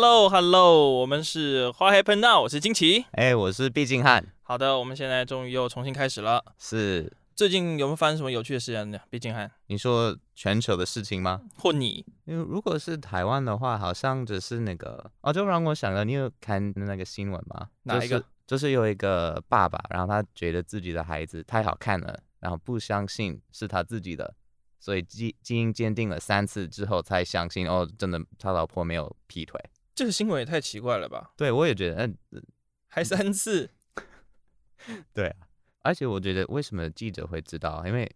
Hello，Hello，我们是 What Happened Now，我是金奇，哎，我是毕敬汉。好的，我们现在终于又重新开始了。是，最近有没有发生什么有趣的事情呢？毕敬汉，你说全球的事情吗？或你？因为如果是台湾的话，好像只是那个哦，就让我想到，你有看那个新闻吗？哪一个？就是，就是有一个爸爸，然后他觉得自己的孩子太好看了，然后不相信是他自己的。所以基基因鉴定了三次之后才相信哦，真的他老婆没有劈腿。这个新闻也太奇怪了吧？对，我也觉得，嗯、呃，还三次。对啊，而且我觉得为什么记者会知道？因为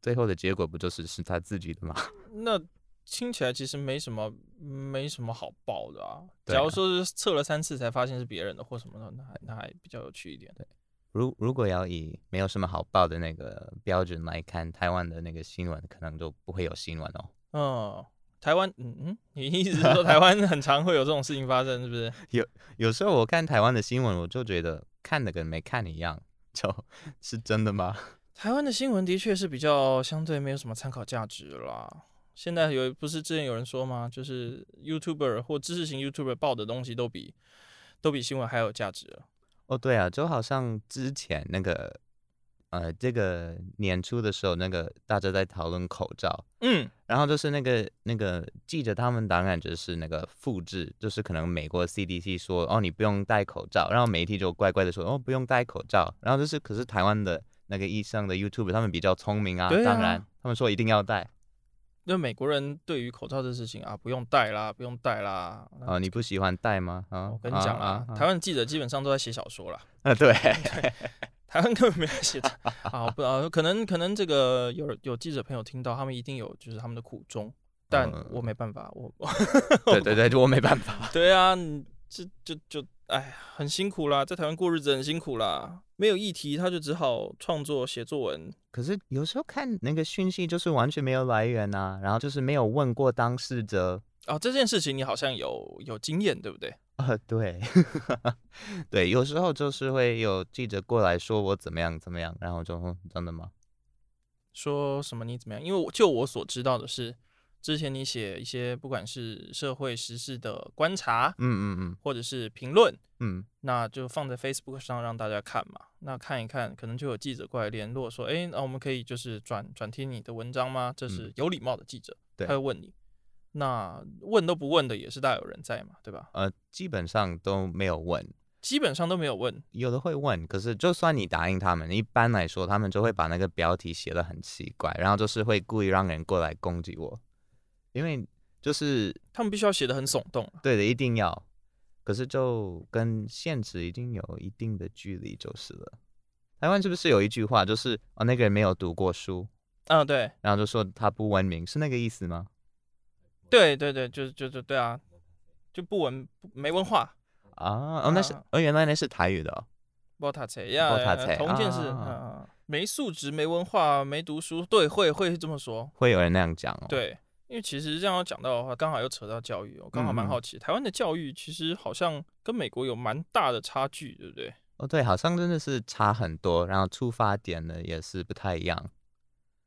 最后的结果不就是是他自己的吗？那听起来其实没什么，没什么好报的啊。假如说是测了三次才发现是别人的或什么的，那还那还比较有趣一点。对。如如果要以没有什么好报的那个标准来看，台湾的那个新闻可能就不会有新闻哦。嗯，台湾，嗯嗯，你意思是说台湾很常会有这种事情发生，是不是？有有时候我看台湾的新闻，我就觉得看的跟没看一样，就是真的吗？台湾的新闻的确是比较相对没有什么参考价值啦。现在有不是之前有人说吗？就是 YouTuber 或知识型 YouTuber 报的东西都比都比新闻还有价值了。哦，对啊，就好像之前那个，呃，这个年初的时候，那个大家在讨论口罩，嗯，然后就是那个那个记者他们当然就是那个复制，就是可能美国 CDC 说哦你不用戴口罩，然后媒体就乖乖的说哦不用戴口罩，然后就是可是台湾的那个医生的 YouTube 他们比较聪明啊，啊当然他们说一定要戴。那美国人对于口罩这事情啊，不用戴啦，不用戴啦。啊，你不喜欢戴吗？啊，我跟你讲啦，啊啊、台湾记者基本上都在写小说啦。啊，对，对台湾根本没有写。啊，不啊，可能可能这个有有记者朋友听到，他们一定有就是他们的苦衷，但我没办法，我。对对对，就我没办法。对啊，这就就。就哎，很辛苦啦，在台湾过日子很辛苦啦。没有议题，他就只好创作写作文。可是有时候看那个讯息，就是完全没有来源啊，然后就是没有问过当事者。哦，这件事情你好像有有经验，对不对？啊、呃，对，对，有时候就是会有记者过来说我怎么样怎么样，然后就真的吗？说什么你怎么样？因为我就我所知道的是。之前你写一些不管是社会时事的观察，嗯嗯嗯，或者是评论，嗯，那就放在 Facebook 上让大家看嘛。那看一看，可能就有记者过来联络说，哎，那我们可以就是转转贴你的文章吗？这是有礼貌的记者，对，他会问你。那问都不问的也是大有人在嘛，对吧？呃，基本上都没有问，基本上都没有问，有的会问，可是就算你答应他们，一般来说他们就会把那个标题写的很奇怪，然后就是会故意让人过来攻击我。因为就是他们必须要写的很耸动，对的，一定要。可是就跟现实已经有一定的距离，就是了。台湾是不是有一句话，就是哦，那个人没有读过书，嗯、哦，对，然后就说他不文明，是那个意思吗？对对对，就是就是对啊，就不文没文化啊。哦，那是哦，原来那是台语的、哦。波塔切呀，同一件事，嗯嗯，没素质、没文化、没读书，对，会会这么说，会有人那样讲哦。对。因为其实这样讲到的话，刚好又扯到教育，我刚好蛮好奇，嗯、台湾的教育其实好像跟美国有蛮大的差距，对不对？哦，对，好像真的是差很多，然后出发点呢也是不太一样。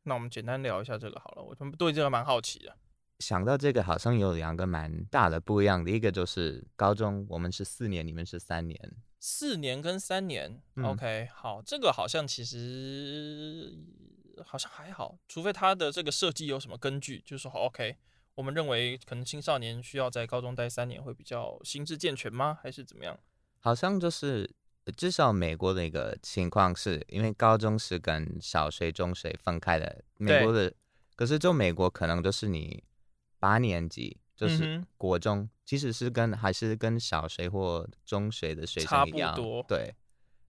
那我们简单聊一下这个好了，我对这个蛮好奇的。想到这个，好像有两个蛮大的不一样的，一个就是高中我们是四年，你们是三年，四年跟三年。嗯、OK，好，这个好像其实。好像还好，除非他的这个设计有什么根据，就是说好 OK，我们认为可能青少年需要在高中待三年会比较心智健全吗？还是怎么样？好像就是至少美国的一个情况是因为高中是跟小学、中学分开的，美国的，可是就美国可能就是你八年级就是国中，嗯、哼即使是跟还是跟小学或中学的学生一样，对。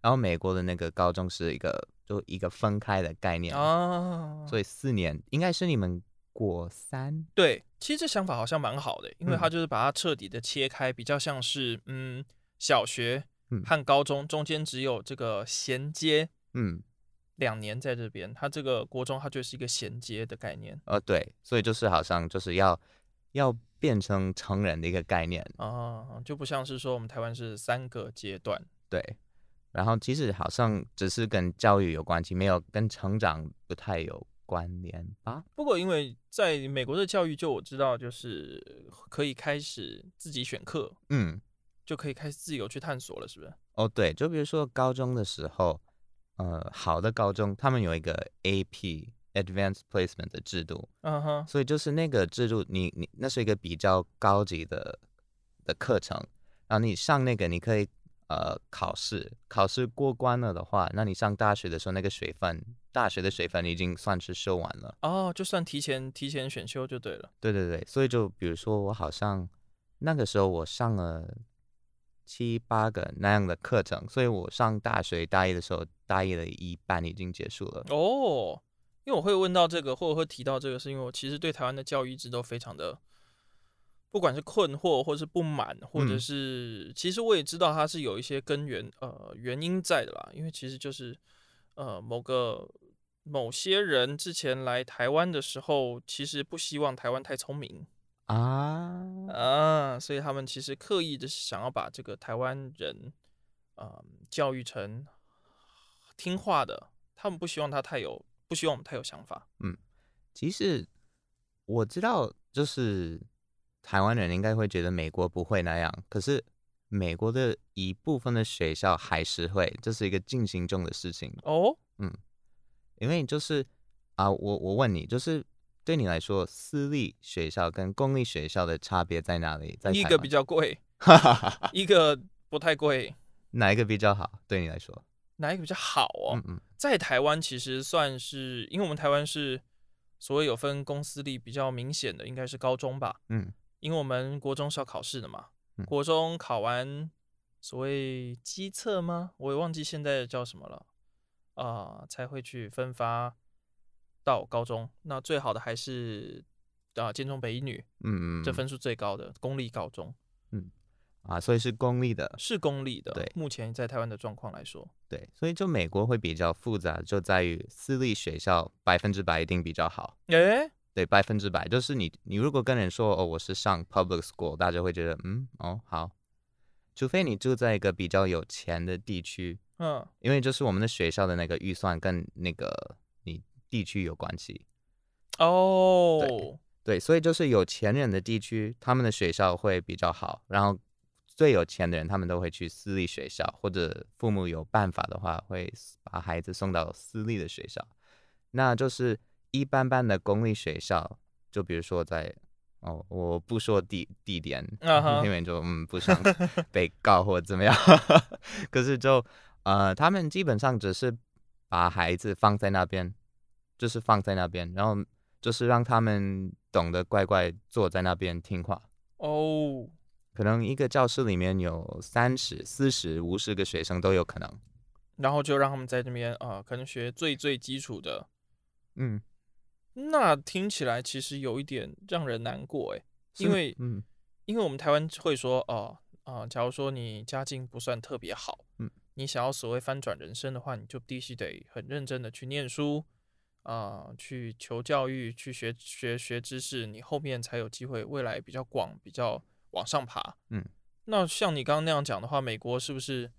然后美国的那个高中是一个就一个分开的概念哦，所以。四年应该是你们国三。对，其实这想法好像蛮好的，因为他就是把它彻底的切开，比较像是嗯小学和高中中间只有这个衔接，嗯，两年在这边，它这个国中它就是一个衔接的概念。呃，对，所以就是好像就是要要变成成人的一个概念啊，就不像是说我们台湾是三个阶段，对。然后其实好像只是跟教育有关系，没有跟成长不太有关联吧。不过因为在美国的教育，就我知道，就是可以开始自己选课，嗯，就可以开始自由去探索了，是不是？哦，对，就比如说高中的时候，呃，好的高中他们有一个 AP Advanced Placement 的制度，嗯哼，所以就是那个制度你，你你那是一个比较高级的的课程，然后你上那个你可以。呃，考试考试过关了的话，那你上大学的时候，那个水分，大学的水分已经算是修完了哦，就算提前提前选修就对了。对对对，所以就比如说我好像那个时候我上了七八个那样的课程，所以我上大学大一的时候，大一的一半已经结束了。哦，因为我会问到这个，或者会提到这个，是因为我其实对台湾的教育一直都非常的。不管是困惑，或是不满，或者是，嗯、其实我也知道它是有一些根源，呃，原因在的啦。因为其实就是，呃，某个某些人之前来台湾的时候，其实不希望台湾太聪明啊啊，所以他们其实刻意的想要把这个台湾人，呃，教育成听话的。他们不希望他太有，不希望我们太有想法。嗯，其实我知道，就是。台湾人应该会觉得美国不会那样，可是美国的一部分的学校还是会，这是一个进行中的事情哦。嗯，因为就是啊，我我问你，就是对你来说，私立学校跟公立学校的差别在哪里？在一个比较贵，一个不太贵，哪一个比较好？对你来说，哪一个比较好哦？嗯嗯，在台湾其实算是，因为我们台湾是所谓有分公私立比较明显的，应该是高中吧？嗯。因为我们国中是要考试的嘛，国中考完所谓基测吗？我也忘记现在叫什么了啊、呃，才会去分发到高中。那最好的还是啊，建中北一女，嗯嗯，这分数最高的公立高中，嗯啊，所以是公立的，是公立的。对，目前在台湾的状况来说，对，所以就美国会比较复杂，就在于私立学校百分之百一定比较好。诶。对，百分之百就是你，你如果跟人说哦，我是上 public school，大家会觉得嗯，哦，好，除非你住在一个比较有钱的地区，嗯，因为就是我们的学校的那个预算跟那个你地区有关系。哦，对，对，所以就是有钱人的地区，他们的学校会比较好，然后最有钱的人，他们都会去私立学校，或者父母有办法的话，会把孩子送到私立的学校，那就是。一般般的公立学校，就比如说在哦，我不说地地点，那边、uh huh. 就嗯不想 被告或怎么样。可是就呃，他们基本上只是把孩子放在那边，就是放在那边，然后就是让他们懂得乖乖坐在那边听话。哦，oh. 可能一个教室里面有三十、四十、五十个学生都有可能，然后就让他们在这边啊、呃，可能学最最基础的，嗯。那听起来其实有一点让人难过诶，因为，嗯，因为我们台湾会说，哦，啊，假如说你家境不算特别好，嗯，你想要所谓翻转人生的话，你就必须得很认真的去念书，啊，去求教育，去学学学知识，你后面才有机会未来比较广，比较往上爬，嗯，那像你刚刚那样讲的话，美国是不是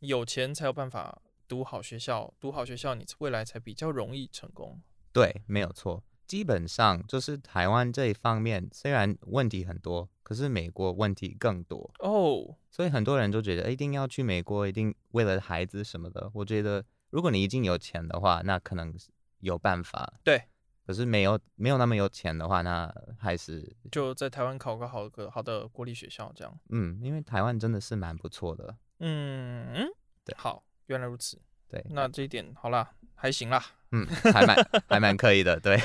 有钱才有办法读好学校，读好学校你未来才比较容易成功？对，没有错。基本上就是台湾这一方面，虽然问题很多，可是美国问题更多哦。Oh. 所以很多人都觉得一定要去美国，一定为了孩子什么的。我觉得，如果你已经有钱的话，那可能有办法。对。可是没有没有那么有钱的话，那还是就在台湾考个好个好的国立学校这样。嗯，因为台湾真的是蛮不错的。嗯嗯，对，好，原来如此。对，那这一点好啦，还行啦。嗯，还蛮还蛮可以的，对。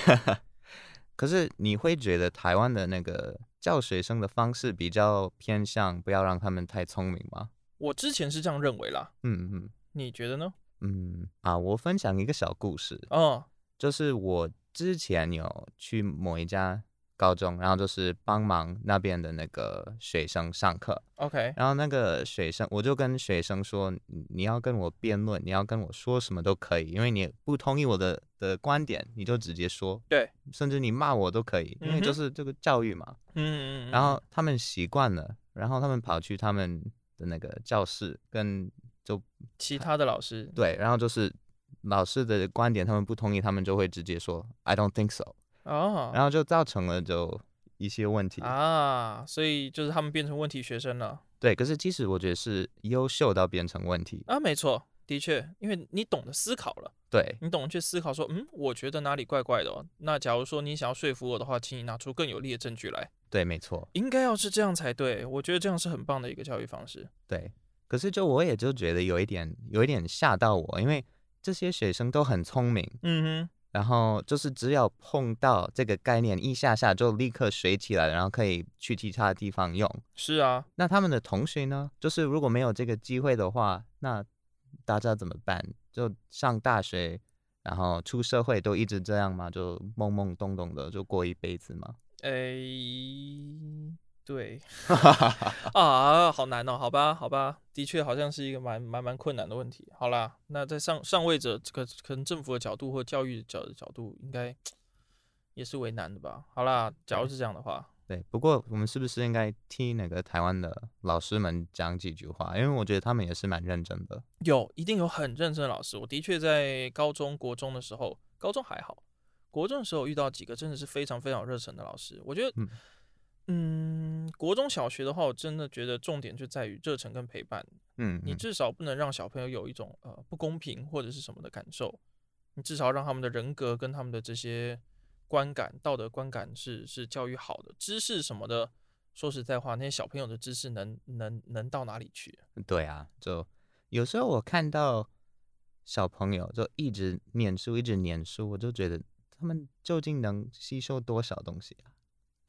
可是你会觉得台湾的那个教学生的方式比较偏向不要让他们太聪明吗？我之前是这样认为啦。嗯嗯，你觉得呢？嗯啊，我分享一个小故事。哦，就是我之前有去某一家。高中，然后就是帮忙那边的那个学生上课，OK。然后那个学生，我就跟学生说，你要跟我辩论，你要跟我说什么都可以，因为你不同意我的的观点，你就直接说，对，甚至你骂我都可以，因为就是这个教育嘛。嗯嗯。然后他们习惯了，然后他们跑去他们的那个教室跟就其他的老师，对，然后就是老师的观点他们不同意，他们就会直接说 I don't think so。哦，然后就造成了就一些问题啊，所以就是他们变成问题学生了。对，可是即使我觉得是优秀到变成问题啊，没错，的确，因为你懂得思考了，对，你懂得去思考说，嗯，我觉得哪里怪怪的哦。那假如说你想要说服我的话，请你拿出更有力的证据来。对，没错，应该要是这样才对，我觉得这样是很棒的一个教育方式。对，可是就我也就觉得有一点，有一点吓到我，因为这些学生都很聪明，嗯哼。然后就是只要碰到这个概念一下下就立刻学起来，然后可以去其他地方用。是啊，那他们的同学呢？就是如果没有这个机会的话，那大家怎么办？就上大学，然后出社会都一直这样吗？就懵懵懂懂的就过一辈子吗？诶。对，啊，好难哦，好吧，好吧，的确好像是一个蛮蛮蛮困难的问题。好啦，那在上上位者这个可能政府的角度或教育的角角度，应该也是为难的吧？好啦，假如是这样的话，对，不过我们是不是应该听那个台湾的老师们讲几句话？因为我觉得他们也是蛮认真的。有，一定有很认真的老师。我的确在高中国中的时候，高中还好，国中的时候遇到几个真的是非常非常热忱的老师。我觉得，嗯。嗯，国中小学的话，我真的觉得重点就在于热忱跟陪伴。嗯，嗯，你至少不能让小朋友有一种呃不公平或者是什么的感受，你至少让他们的人格跟他们的这些观感、道德观感是是教育好的。知识什么的，说实在话，那些小朋友的知识能能能到哪里去？对啊，就有时候我看到小朋友就一直念书，一直念书，我就觉得他们究竟能吸收多少东西啊？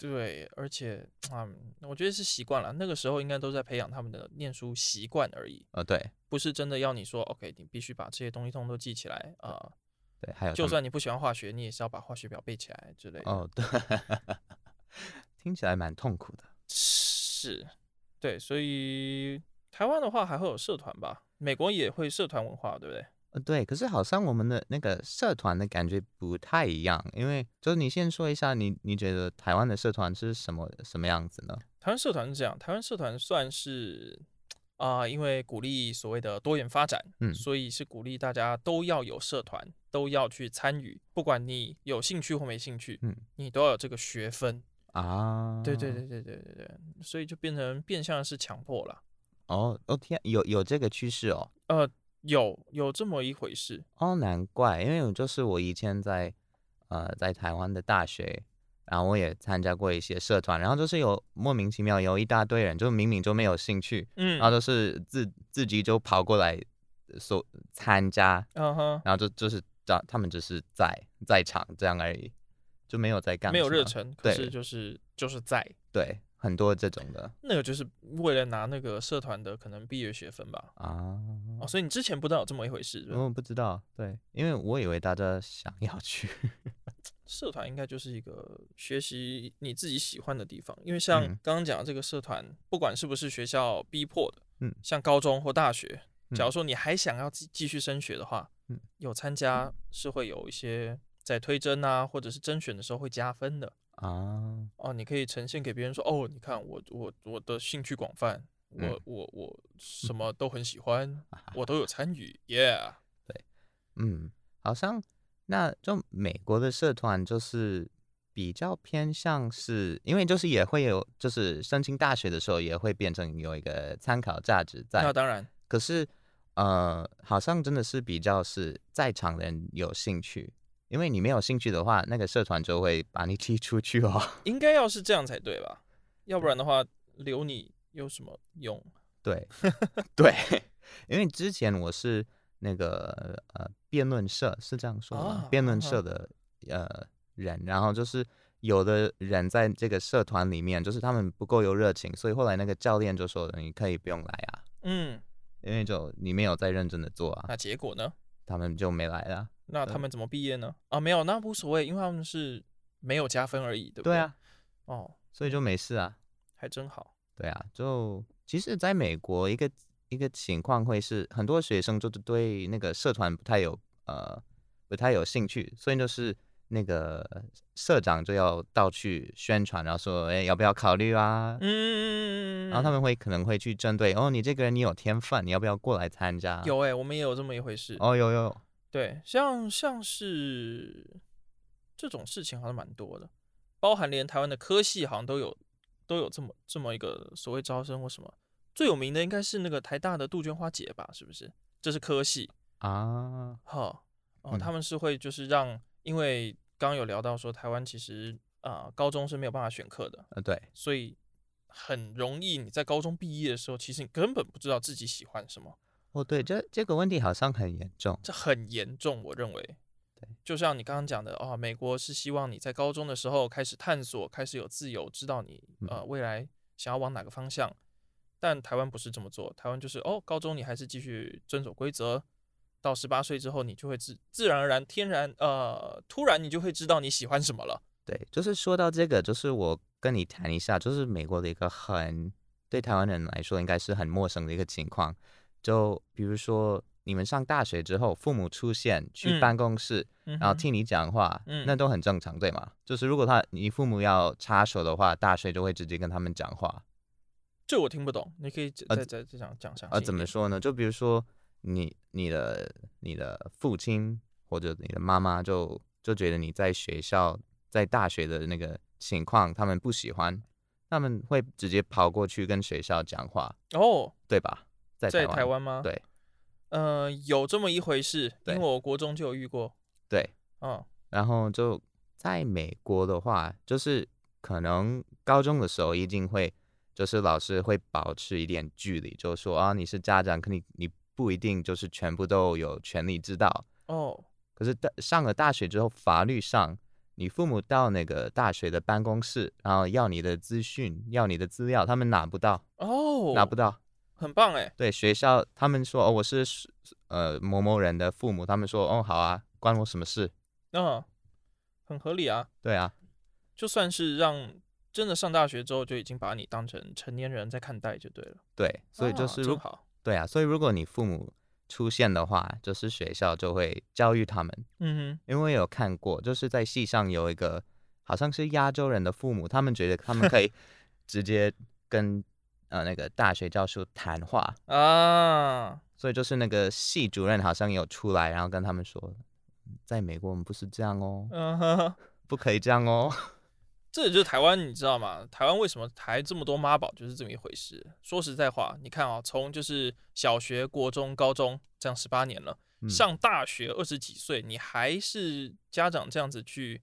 对，而且啊、嗯，我觉得是习惯了。那个时候应该都在培养他们的念书习惯而已。呃，对，不是真的要你说，OK，你必须把这些东西通通都记起来啊、呃。对，还有，就算你不喜欢化学，你也是要把化学表背起来之类的。哦，对，听起来蛮痛苦的。是，对，所以台湾的话还会有社团吧？美国也会社团文化，对不对？呃，对，可是好像我们的那个社团的感觉不太一样，因为就是你先说一下你，你你觉得台湾的社团是什么什么样子呢？台湾社团是这样，台湾社团算是啊、呃，因为鼓励所谓的多元发展，嗯，所以是鼓励大家都要有社团，都要去参与，不管你有兴趣或没兴趣，嗯，你都要有这个学分啊。对对对对对对对，所以就变成变相是强迫了。哦哦天，有有这个趋势哦。呃。有有这么一回事。哦，难怪，因为就是我以前在呃在台湾的大学，然后我也参加过一些社团，然后就是有莫名其妙有一大堆人，就明明就没有兴趣，嗯，然后就是自自己就跑过来说参加，嗯哼，然后就就是找他们只是在在场这样而已，就没有在干，没有热忱，可是就是就是在。对。很多这种的，那个就是为了拿那个社团的可能毕业学分吧。啊，哦，所以你之前不知道有这么一回事？我不知道，对，因为我以为大家想要去 社团，应该就是一个学习你自己喜欢的地方。因为像刚刚讲的这个社团，嗯，不管是不是学校逼迫的，嗯，像高中或大学，假如说你还想要继继续升学的话，嗯，有参加是会有一些在推甄啊，或者是甄选的时候会加分的。啊。哦，你可以呈现给别人说，哦，你看我我我的兴趣广泛，我、嗯、我我什么都很喜欢，我都有参与，Yeah，对，嗯，好像那就美国的社团就是比较偏向是，因为就是也会有，就是申请大学的时候也会变成有一个参考价值在，那当然，可是呃，好像真的是比较是在场的人有兴趣。因为你没有兴趣的话，那个社团就会把你踢出去哦。应该要是这样才对吧？要不然的话，留你有什么用？对，对，因为之前我是那个呃辩论社，是这样说的吗？啊、辩论社的呃人，然后就是有的人在这个社团里面，就是他们不够有热情，所以后来那个教练就说：“你可以不用来啊。”嗯，因为就你没有在认真的做啊。那结果呢？他们就没来了。那他们怎么毕业呢？啊，没有，那无所谓，因为他们是没有加分而已，对不对？对啊，哦，所以就没事啊，还真好。对啊，就其实在美国，一个一个情况会是很多学生就是对那个社团不太有呃不太有兴趣，所以就是那个社长就要到处宣传，然后说，哎，要不要考虑啊？嗯，然后他们会可能会去针对，哦，你这个人你有天分，你要不要过来参加？有哎、欸，我们也有这么一回事。哦，有有。对，像像是这种事情好像蛮多的，包含连台湾的科系好像都有都有这么这么一个所谓招生或什么，最有名的应该是那个台大的杜鹃花节吧？是不是？这是科系啊，哈哦，他们是会就是让，因为刚刚有聊到说台湾其实啊、呃、高中是没有办法选课的，呃对，所以很容易你在高中毕业的时候，其实你根本不知道自己喜欢什么。哦，对，这这个问题好像很严重，这很严重，我认为，对，就像你刚刚讲的，哦，美国是希望你在高中的时候开始探索，开始有自由，知道你呃未来想要往哪个方向，但台湾不是这么做，台湾就是哦，高中你还是继续遵守规则，到十八岁之后，你就会自自然而然、天然呃，突然你就会知道你喜欢什么了。对，就是说到这个，就是我跟你谈一下，就是美国的一个很对台湾人来说应该是很陌生的一个情况。就比如说，你们上大学之后，父母出现去办公室，嗯、然后听你讲话，嗯、那都很正常，对吗？就是如果他你父母要插手的话，大学就会直接跟他们讲话。这我听不懂，你可以再再再讲讲下。呃，怎么说呢？就比如说你你的你的父亲或者你的妈妈就就觉得你在学校在大学的那个情况，他们不喜欢，他们会直接跑过去跟学校讲话。哦，对吧？在台湾吗？对，呃，有这么一回事，因为我国中就有遇过。对，嗯，然后就在美国的话，就是可能高中的时候一定会，就是老师会保持一点距离，就说啊，你是家长，可你你不一定就是全部都有权利知道。哦，可是大上了大学之后，法律上，你父母到那个大学的办公室，然后要你的资讯，要你的资料，他们拿不到。哦，拿不到。很棒哎，对学校，他们说哦，我是呃某某人的父母，他们说哦好啊，关我什么事？嗯、哦，很合理啊。对啊，就算是让真的上大学之后就已经把你当成成年人在看待就对了。对，所以就是如、哦、对啊，所以如果你父母出现的话，就是学校就会教育他们。嗯哼，因为有看过，就是在戏上有一个好像是亚洲人的父母，他们觉得他们可以 直接跟。呃，那个大学教授谈话啊，所以就是那个系主任好像有出来，然后跟他们说，在美国我们不是这样哦，嗯哼，不可以这样哦。这也就是台湾，你知道吗？台湾为什么台这么多妈宝，就是这么一回事。说实在话，你看啊，从就是小学、国中、高中这样十八年了，嗯、上大学二十几岁，你还是家长这样子去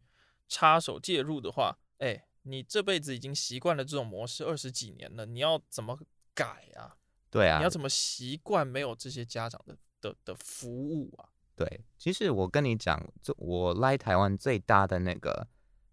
插手介入的话，哎。你这辈子已经习惯了这种模式二十几年了，你要怎么改啊？对啊，你要怎么习惯没有这些家长的的的服务啊？对，其实我跟你讲，就我来台湾最大的那个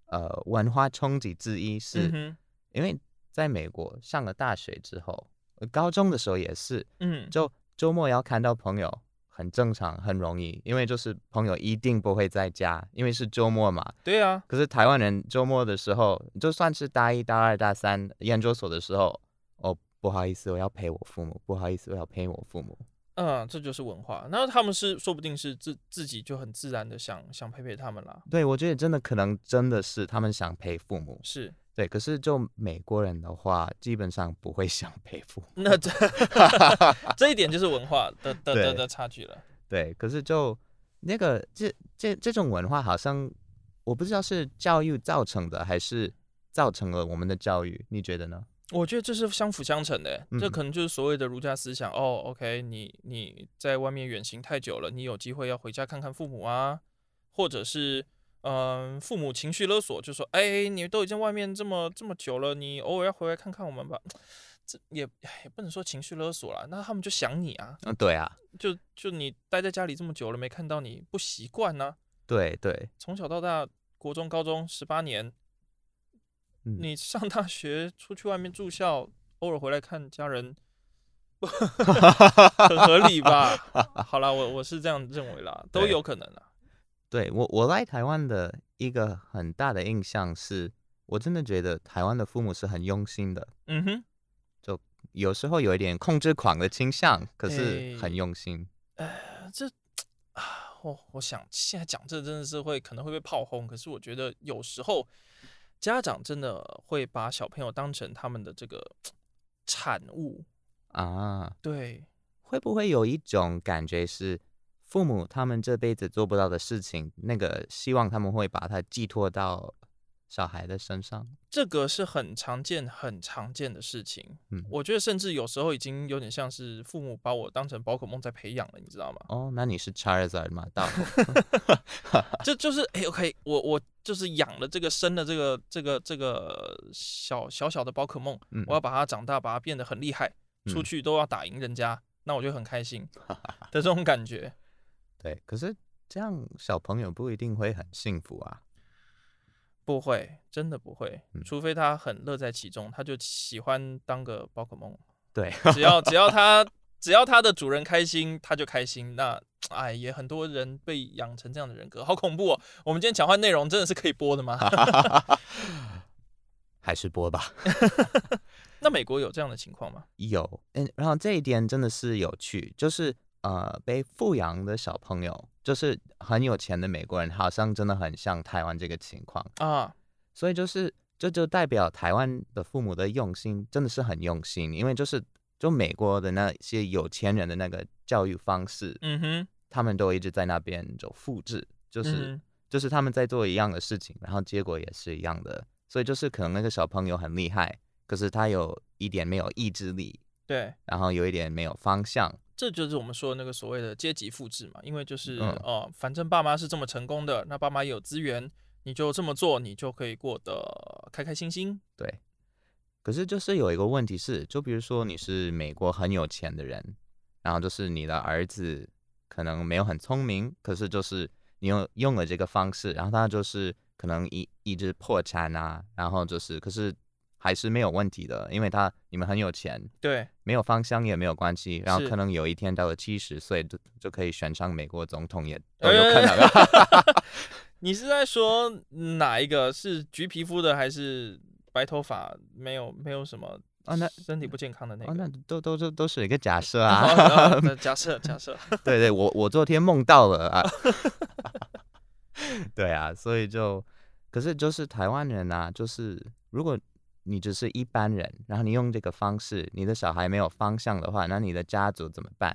呃文化冲击之一是，嗯、因为在美国上了大学之后，高中的时候也是，嗯，就周末要看到朋友。很正常，很容易，因为就是朋友一定不会在家，因为是周末嘛。对啊。可是台湾人周末的时候，就算是大一、大二、大三研究所的时候，哦，不好意思，我要陪我父母，不好意思，我要陪我父母。嗯，这就是文化。那他们是说不定是自自己就很自然的想想陪陪他们啦。对，我觉得真的可能真的是他们想陪父母。是。对，可是就美国人的话，基本上不会想陪父母。那这 这一点就是文化的的的的差距了。对，可是就那个这这这种文化，好像我不知道是教育造成的，还是造成了我们的教育？你觉得呢？我觉得这是相辅相成的。这可能就是所谓的儒家思想。嗯、哦，OK，你你在外面远行太久了，你有机会要回家看看父母啊，或者是。嗯、呃，父母情绪勒索，就说：“哎，你都已经外面这么这么久了，你偶尔要回来看看我们吧。”这也也不能说情绪勒索了，那他们就想你啊。嗯，对啊，就就你待在家里这么久了，没看到你不习惯呢。对对，从小到大，国中、高中十八年，嗯、你上大学出去外面住校，偶尔回来看家人，很合理吧？好啦，我我是这样认为啦，都有可能啦。对我，我来台湾的一个很大的印象是，我真的觉得台湾的父母是很用心的。嗯哼，就有时候有一点控制狂的倾向，可是很用心。呃、哎，这啊，我我想现在讲这真的是会可能会被炮轰，可是我觉得有时候家长真的会把小朋友当成他们的这个产物啊。对，会不会有一种感觉是？父母他们这辈子做不到的事情，那个希望他们会把它寄托到小孩的身上。这个是很常见、很常见的事情。嗯，我觉得甚至有时候已经有点像是父母把我当成宝可梦在培养了，你知道吗？哦，那你是 Charizard 吗？大这 就是哎，OK，我我就是养了这个生的这个这个这个小小小的宝可梦，嗯、我要把它长大，把它变得很厉害，出去都要打赢人家，嗯、那我就很开心 的这种感觉。对，可是这样小朋友不一定会很幸福啊。不会，真的不会，除非他很乐在其中，他就喜欢当个宝可梦。对，只要只要他只要他的主人开心，他就开心。那哎，也很多人被养成这样的人格，好恐怖哦！我们今天讲话内容真的是可以播的吗？还是播吧。那美国有这样的情况吗？有，嗯，然后这一点真的是有趣，就是呃，被富养的小朋友。就是很有钱的美国人，好像真的很像台湾这个情况啊，所以就是这就，代表台湾的父母的用心真的是很用心，因为就是就美国的那些有钱人的那个教育方式，嗯哼，他们都一直在那边就复制，就是、嗯、就是他们在做一样的事情，然后结果也是一样的，所以就是可能那个小朋友很厉害，可是他有一点没有意志力，对，然后有一点没有方向。这就是我们说的那个所谓的阶级复制嘛，因为就是哦、嗯呃，反正爸妈是这么成功的，那爸妈也有资源，你就这么做，你就可以过得开开心心。对。可是就是有一个问题是，就比如说你是美国很有钱的人，然后就是你的儿子可能没有很聪明，可是就是你用用了这个方式，然后他就是可能一一直破产啊，然后就是可是。还是没有问题的，因为他你们很有钱，对，没有方向也没有关系，然后可能有一天到了七十岁就就可以选上美国总统也都有可能。你是在说哪一个是橘皮肤的，还是白头发没有没有什么啊？那身体不健康的那那都都都都是一个假设啊，假设假设。对对，我我昨天梦到了啊。对啊，所以就可是就是台湾人啊，就是如果。你只是一般人，然后你用这个方式，你的小孩没有方向的话，那你的家族怎么办？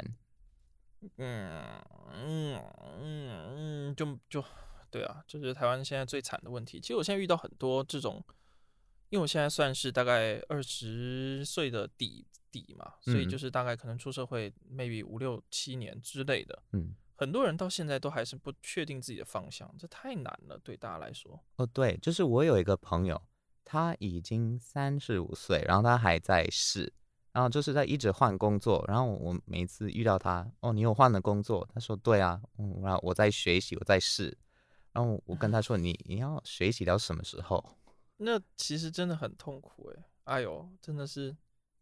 嗯嗯嗯嗯，就就对啊，这就是台湾现在最惨的问题。其实我现在遇到很多这种，因为我现在算是大概二十岁的底底嘛，所以就是大概可能出社会 maybe 五六七年之类的。嗯，很多人到现在都还是不确定自己的方向，这太难了，对大家来说。哦，对，就是我有一个朋友。他已经三十五岁，然后他还在试，然后就是在一直换工作。然后我每次遇到他，哦，你有换了工作？他说对啊，嗯，然后我在学习，我在试。然后我跟他说，你你要学习到什么时候？那其实真的很痛苦哎，哎呦，真的是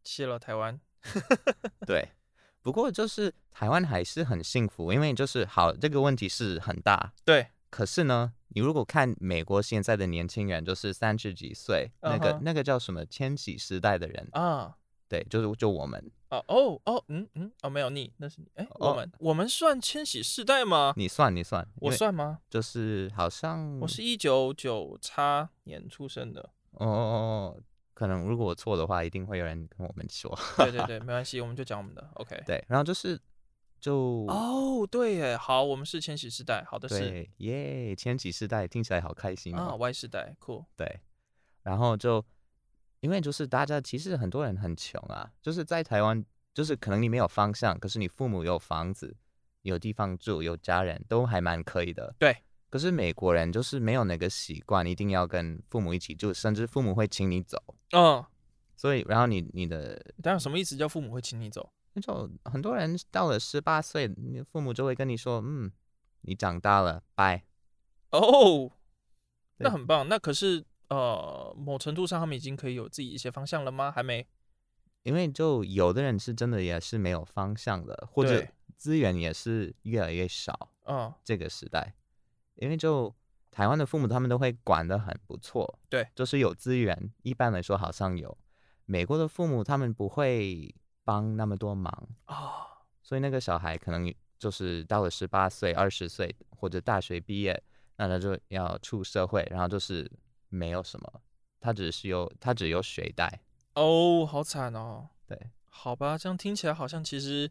谢了台湾。对，不过就是台湾还是很幸福，因为就是好，这个问题是很大。对，可是呢。你如果看美国现在的年轻人，就是三十几岁，uh huh. 那个那个叫什么千禧时代的人啊，uh. 对，就是就我们哦哦哦，嗯嗯，哦没有你，那是你，哎，我们、oh. 我们算千禧世代吗？你算你算，我算吗？就是好像我是一九九叉年出生的哦哦哦，可能如果我错的话，一定会有人跟我们说。对对对，没关系，我们就讲我们的，OK。对，然后就是。就哦，对耶，好，我们是千禧世代，好的是耶，千禧世代听起来好开心啊，Y 世代酷，对，然后就因为就是大家其实很多人很穷啊，就是在台湾，就是可能你没有方向，可是你父母有房子，有地方住，有家人都还蛮可以的，对。可是美国人就是没有那个习惯，一定要跟父母一起住，甚至父母会请你走，嗯，所以然后你你的，当然什么意思叫父母会请你走？就很多人到了十八岁，你父母就会跟你说：“嗯，你长大了，拜。”哦，那很棒。那可是呃，某程度上他们已经可以有自己一些方向了吗？还没。因为就有的人是真的也是没有方向的，或者资源也是越来越少。嗯，这个时代，因为就台湾的父母他们都会管得很不错，对，就是有资源，一般来说好像有。美国的父母他们不会。帮那么多忙啊，oh. 所以那个小孩可能就是到了十八岁、二十岁或者大学毕业，那他就要出社会，然后就是没有什么，他只是有他只有学贷。哦，好惨哦。对，好吧，这样听起来好像其实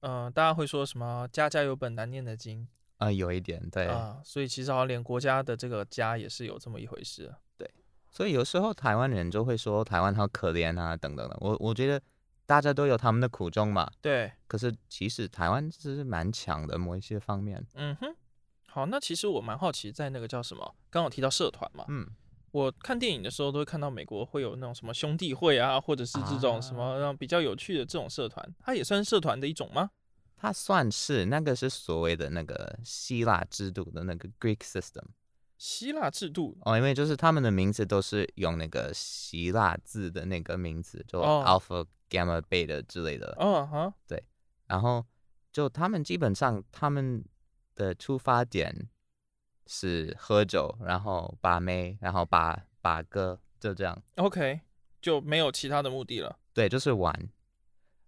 嗯、呃，大家会说什么“家家有本难念的经”啊、呃，有一点对啊、呃，所以其实好像连国家的这个家也是有这么一回事。对，所以有时候台湾人就会说台湾好可怜啊，等等的。我我觉得大家都有他们的苦衷嘛。对，可是其实台湾是蛮强的某一些方面。嗯哼。好，那其实我蛮好奇，在那个叫什么，刚刚有提到社团嘛，嗯，我看电影的时候都会看到美国会有那种什么兄弟会啊，或者是这种什么让比较有趣的这种社团，啊，它也算是社团的一种吗？它算是，那个是所谓的那个希腊制度的那个 Greek system。希腊制度哦，因为就是他们的名字都是用那个希腊字的那个名字，就 Alpha、Gamma、Beta 之类的。嗯哈，对，然后就他们基本上他们。的出发点是喝酒，然后把妹，然后把把哥，就这样。OK，就没有其他的目的了。对，就是玩。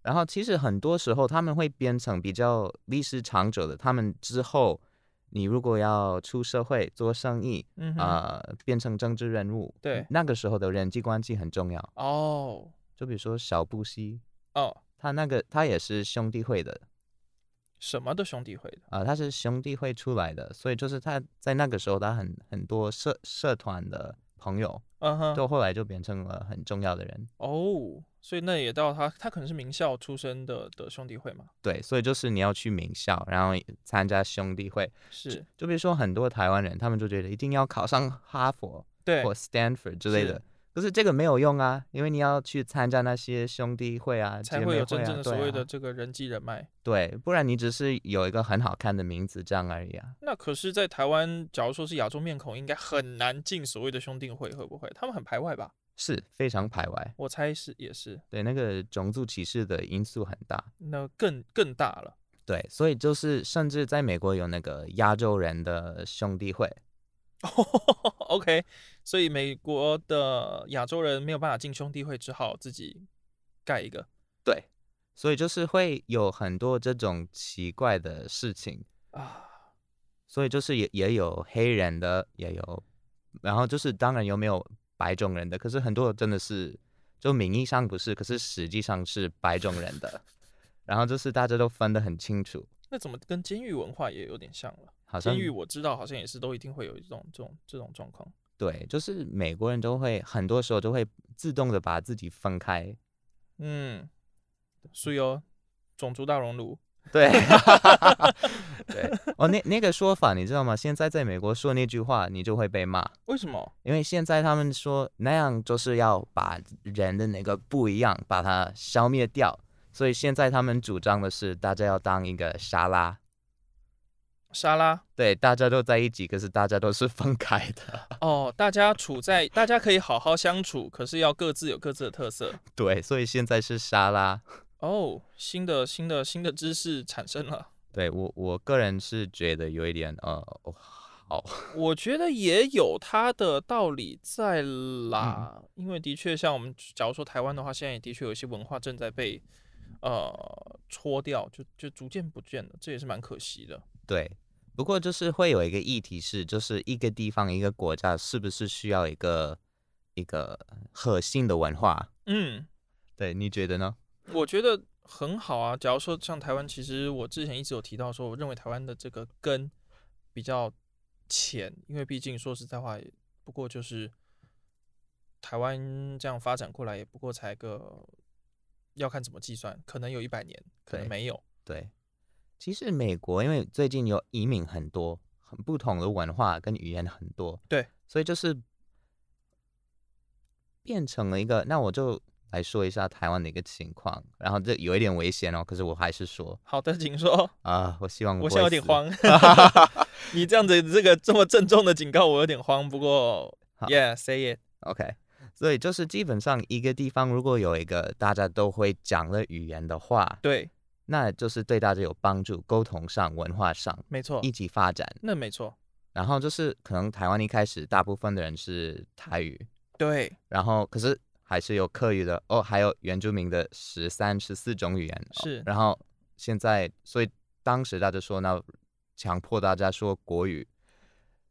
然后其实很多时候他们会变成比较历史长久的。他们之后，你如果要出社会做生意，嗯呃，变成政治人物，对，那个时候的人际关系很重要。哦，就比如说小布希，哦，他那个他也是兄弟会的。什么的兄弟会的啊、呃？他是兄弟会出来的，所以就是他在那个时候，他很很多社社团的朋友，嗯哼，就后来就变成了很重要的人哦。所以那也到他，他可能是名校出身的的兄弟会嘛？对，所以就是你要去名校，然后参加兄弟会，是就，就比如说很多台湾人，他们就觉得一定要考上哈佛，对，或 Stanford 之类的。可是这个没有用啊，因为你要去参加那些兄弟会啊，才会有真正的所谓的这个人际人脉。对，不然你只是有一个很好看的名字这样而已啊。那可是，在台湾，假如说是亚洲面孔，应该很难进所谓的兄弟会，会不会？他们很排外吧？是非常排外。我猜是也是。对，那个种族歧视的因素很大。那更更大了。对，所以就是甚至在美国有那个亚洲人的兄弟会。OK，所以美国的亚洲人没有办法进兄弟会，只好自己盖一个。对，所以就是会有很多这种奇怪的事情啊。所以就是也也有黑人的，也有，然后就是当然有没有白种人的，可是很多真的是就名义上不是，可是实际上是白种人的。然后就是大家都分得很清楚。那怎么跟监狱文化也有点像了？好像监狱我知道，好像也是都一定会有一种这种这种状况。对，就是美国人都会很多时候都会自动的把自己分开。嗯，所以哦，种族大熔炉。对，对哦，那那个说法你知道吗？现在在美国说那句话，你就会被骂。为什么？因为现在他们说那样就是要把人的那个不一样把它消灭掉，所以现在他们主张的是大家要当一个沙拉。沙拉，对，大家都在一起，可是大家都是分开的。哦，大家处在，大家可以好好相处，可是要各自有各自的特色。对，所以现在是沙拉。哦，新的新的新的知识产生了。对我我个人是觉得有一点呃，好，我觉得也有它的道理在啦，嗯、因为的确像我们假如说台湾的话，现在也的确有一些文化正在被呃戳掉，就就逐渐不见了，这也是蛮可惜的。对，不过就是会有一个议题是，就是一个地方一个国家是不是需要一个一个核心的文化？嗯，对，你觉得呢？我觉得很好啊。假如说像台湾，其实我之前一直有提到说，我认为台湾的这个根比较浅，因为毕竟说实在话，不过就是台湾这样发展过来，也不过才个要看怎么计算，可能有一百年，可能没有。对。对其实美国因为最近有移民很多，很不同的文化跟语言很多，对，所以就是变成了一个。那我就来说一下台湾的一个情况，然后这有一点危险哦，可是我还是说。好的，请说。啊，我希望我。我现在有点慌。你这样子这个这么郑重的警告我有点慌，不过，Yeah，say it，OK。所以就是基本上一个地方如果有一个大家都会讲的语言的话，对。那就是对大家有帮助，沟通上、文化上，没错，一起发展。那没错。然后就是可能台湾一开始大部分的人是台语，对。然后可是还是有客语的哦，还有原住民的十三、十四种语言。是。然后现在，所以当时大家说，那强迫大家说国语。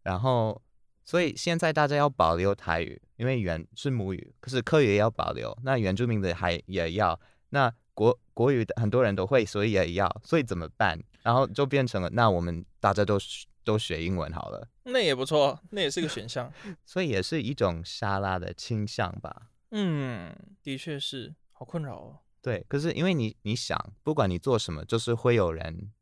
然后，所以现在大家要保留台语，因为原是母语，可是客语也要保留。那原住民的还也要那。国国语的很多人都会，所以也要，所以怎么办？然后就变成了，那我们大家都都学英文好了，那也不错，那也是个选项，所以也是一种沙拉的倾向吧。嗯，的确是，好困扰哦。对，可是因为你你想，不管你做什么，就是会有人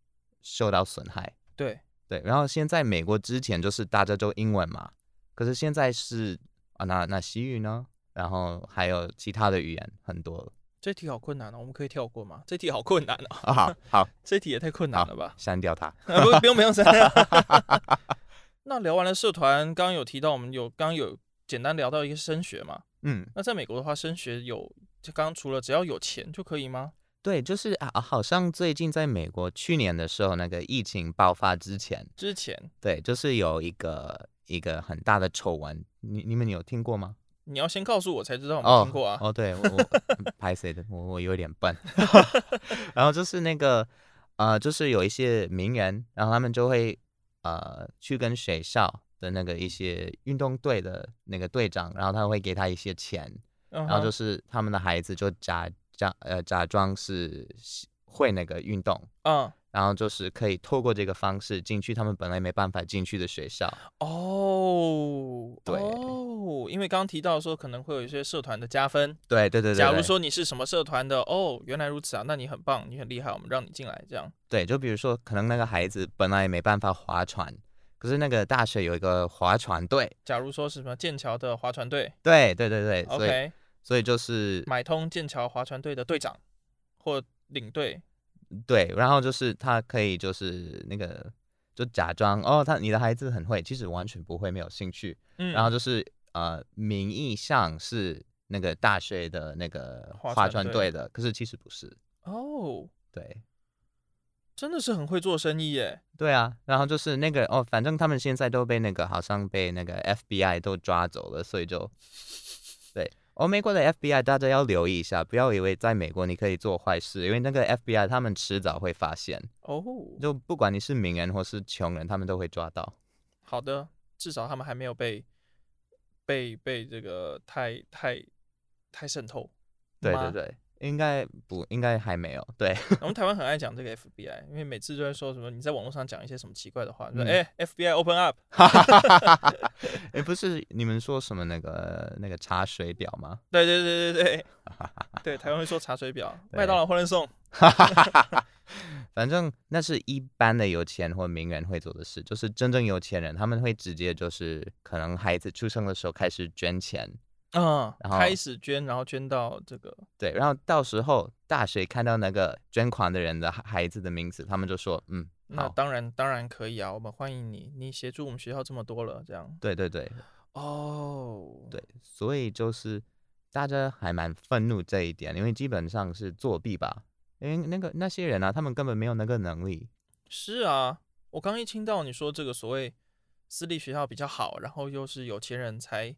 受到损害。对对，然后现在美国之前就是大家都英文嘛，可是现在是啊，那那西语呢？然后还有其他的语言很多。这题好困难哦，我们可以跳过吗？这题好困难哦。啊、好，好，这题也太困难了吧？删掉它。啊、不，不用，不用删。那聊完了社团，刚刚有提到我们有刚刚有简单聊到一个升学嘛？嗯，那在美国的话，升学有就刚刚除了只要有钱就可以吗？对，就是啊，好像最近在美国去年的时候，那个疫情爆发之前，之前对，就是有一个一个很大的丑闻，你你们有听过吗？你要先告诉我才知道我没听过啊。哦，哦对，我拍谁 的？我我有点笨。然后就是那个呃，就是有一些名人，然后他们就会呃去跟学校的那个一些运动队的那个队长，然后他会给他一些钱，嗯、然后就是他们的孩子就假假呃假装是会那个运动，嗯。然后就是可以透过这个方式进去他们本来没办法进去的学校哦，对哦，因为刚刚提到说可能会有一些社团的加分，对对对对。假如说你是什么社团的，哦，原来如此啊，那你很棒，你很厉害，我们让你进来这样。对，就比如说可能那个孩子本来没办法划船，可是那个大学有一个划船队，假如说是什么剑桥的划船队，对对对对，OK，所以就是买通剑桥划船队的队长或领队。对，然后就是他可以就是那个就假装哦，他你的孩子很会，其实完全不会，没有兴趣。嗯，然后就是呃，名义上是那个大学的那个划船队的，可是其实不是。哦，对，真的是很会做生意耶。对啊，然后就是那个哦，反正他们现在都被那个好像被那个 FBI 都抓走了，所以就对。哦，美国的 FBI 大家要留意一下，不要以为在美国你可以做坏事，因为那个 FBI 他们迟早会发现。哦，就不管你是名人或是穷人，他们都会抓到。好的，至少他们还没有被被被这个太太太渗透。对对对。应该不，应该还没有。对，我们 台湾很爱讲这个 FBI，因为每次都在说什么你在网络上讲一些什么奇怪的话，说哎、嗯欸、FBI open up，哎、欸、不是你们说什么那个那个查水表吗？对对对对对，对 台湾会说查水表，麦当劳欢乐送，反正那是一般的有钱或名人会做的事，就是真正有钱人他们会直接就是可能孩子出生的时候开始捐钱。嗯，然后开始捐，然后捐到这个对，然后到时候大学看到那个捐款的人的孩子的名字，他们就说，嗯，那当然当然可以啊，我们欢迎你，你协助我们学校这么多了，这样。对对对，哦，对，所以就是大家还蛮愤怒这一点，因为基本上是作弊吧，因为那个那些人啊，他们根本没有那个能力。是啊，我刚一听到你说这个所谓私立学校比较好，然后又是有钱人才。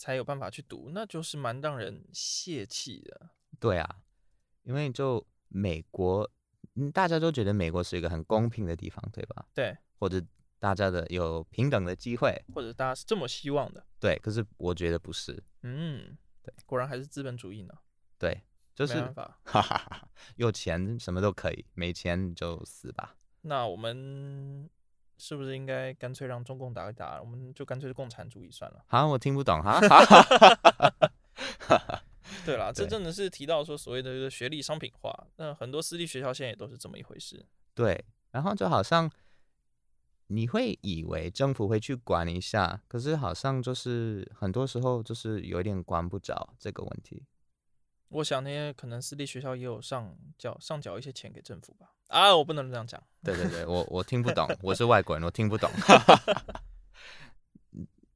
才有办法去读，那就是蛮让人泄气的。对啊，因为就美国，嗯，大家都觉得美国是一个很公平的地方，对吧？对，或者大家的有平等的机会，或者大家是这么希望的。对，可是我觉得不是。嗯，对，果然还是资本主义呢。对，就是没办法，哈哈哈，有钱什么都可以，没钱就死吧。那我们。是不是应该干脆让中共打一打？我们就干脆是共产主义算了。好，我听不懂哈。对啦，这真的是提到说所谓的一个学历商品化，那很多私立学校现在也都是这么一回事。对，然后就好像你会以为政府会去管一下，可是好像就是很多时候就是有点管不着这个问题。我想那些可能私立学校也有上缴上缴一些钱给政府吧？啊，我不能这样讲。对对对，我我听不懂，我是外国人，我听不懂。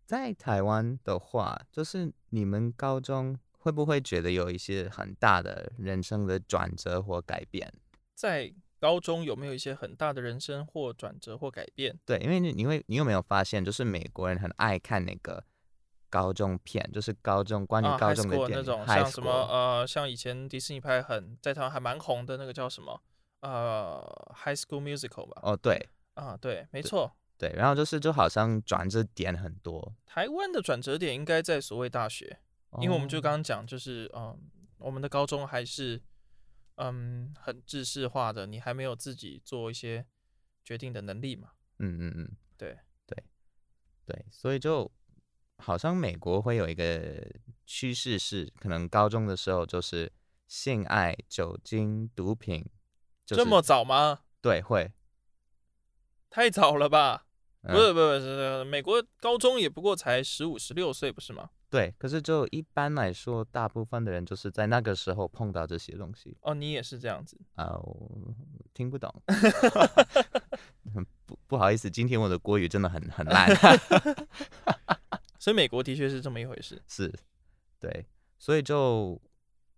在台湾的话，就是你们高中会不会觉得有一些很大的人生的转折或改变？在高中有没有一些很大的人生或转折或改变？对，因为你你会你有没有发现，就是美国人很爱看那个。高中片就是高中关于高中的那种像什么呃，像以前迪士尼拍很在台湾还蛮红的那个叫什么呃，High School Musical 吧？哦，对，啊，对，没错，对，然后就是就好像转折点很多。台湾的转折点应该在所谓大学，因为我们就刚刚讲，就是嗯、呃，我们的高中还是嗯，很制式化的，你还没有自己做一些决定的能力嘛。嗯嗯嗯，对对对，所以就好像美国会有一个趋势是，可能高中的时候就是性爱、酒精、毒品，就是、这么早吗？对，会太早了吧？嗯、不是不是不是，美国高中也不过才十五十六岁，不是吗？对，可是就一般来说，大部分的人就是在那个时候碰到这些东西。哦，你也是这样子啊、呃？我听不懂。不不好意思，今天我的国语真的很很烂。所以美国的确是这么一回事。是，对，所以就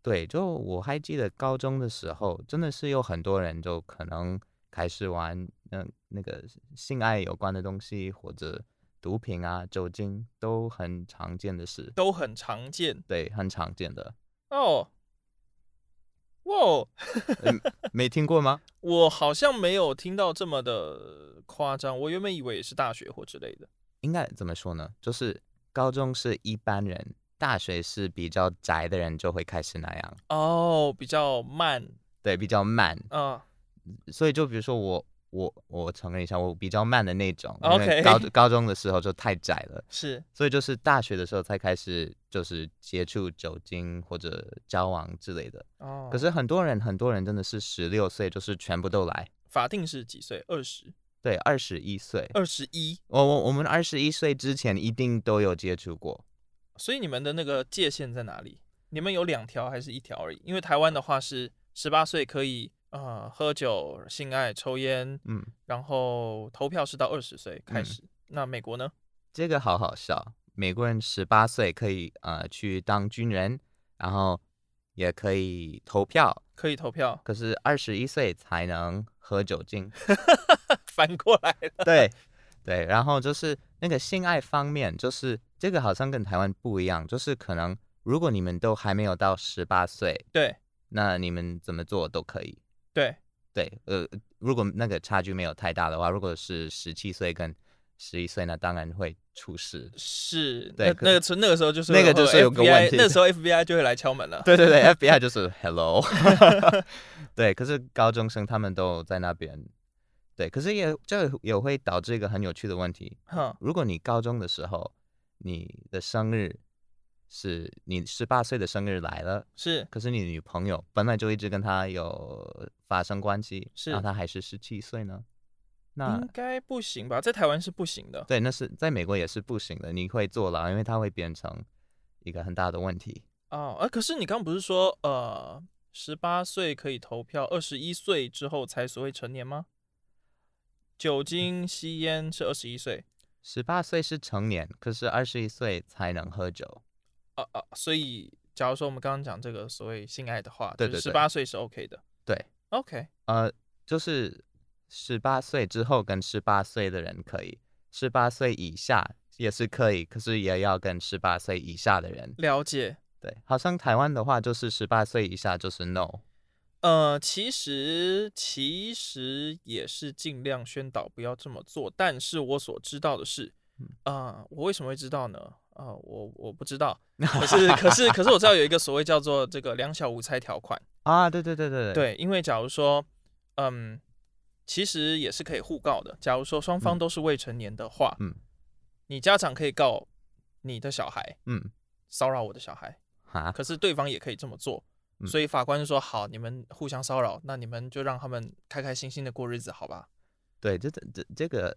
对，就我还记得高中的时候，真的是有很多人就可能开始玩嗯、呃、那个性爱有关的东西，或者。毒品啊，酒精都很常见的事，都很常见，对，很常见的。哦，哇，没听过吗？我好像没有听到这么的夸张。我原本以为也是大学或之类的。应该怎么说呢？就是高中是一般人，大学是比较宅的人就会开始那样。哦，比较慢，对，比较慢。嗯，所以就比如说我。我我承认一下，我比较慢的那种。OK，因为高高中的时候就太窄了，是，所以就是大学的时候才开始就是接触酒精或者交往之类的。哦，可是很多人很多人真的是十六岁就是全部都来。法定是几岁？二十？对，二十一岁。二十一？我我我们二十一岁之前一定都有接触过。所以你们的那个界限在哪里？你们有两条还是一条而已？因为台湾的话是十八岁可以。啊、呃，喝酒、性爱、抽烟，嗯，然后投票是到二十岁开始。嗯、那美国呢？这个好好笑，美国人十八岁可以呃去当军人，然后也可以投票，可以投票，可是二十一岁才能喝酒精，反过来了。对对，然后就是那个性爱方面，就是这个好像跟台湾不一样，就是可能如果你们都还没有到十八岁，对，那你们怎么做都可以。对对，呃，如果那个差距没有太大的话，如果是十七岁跟十一岁，那当然会出事。是，对，那个从那个时候就是那个就是有个问题，那时候 FBI 就会来敲门了。对对对，FBI 就是 Hello。对，可是高中生他们都在那边。对，可是也这也会导致一个很有趣的问题。哼，如果你高中的时候你的生日。是你十八岁的生日来了，是，可是你女朋友本来就一直跟他有发生关系，是，然后他还是十七岁呢？那应该不行吧？在台湾是不行的。对，那是在美国也是不行的，你会坐牢，因为它会变成一个很大的问题。哦，呃，可是你刚刚不是说，呃，十八岁可以投票，二十一岁之后才所谓成年吗？酒精、吸烟是二十一岁，十八岁是成年，可是二十一岁才能喝酒。啊啊！所以，假如说我们刚刚讲这个所谓性爱的话，对对对，十八岁是 OK 的。对，OK。呃，就是十八岁之后跟十八岁的人可以，十八岁以下也是可以，可是也要跟十八岁以下的人。了解。对，好像台湾的话就是十八岁以下就是 no。呃，其实其实也是尽量宣导不要这么做，但是我所知道的是，啊、呃，我为什么会知道呢？啊、呃，我我不知道，可是可是可是我知道有一个所谓叫做这个两小无猜条款 啊，对对对对对，因为假如说，嗯，其实也是可以互告的。假如说双方都是未成年的话，嗯，你家长可以告你的小孩，嗯，骚扰我的小孩，啊，可是对方也可以这么做，嗯、所以法官就说好，你们互相骚扰，那你们就让他们开开心心的过日子，好吧？对，这这这这个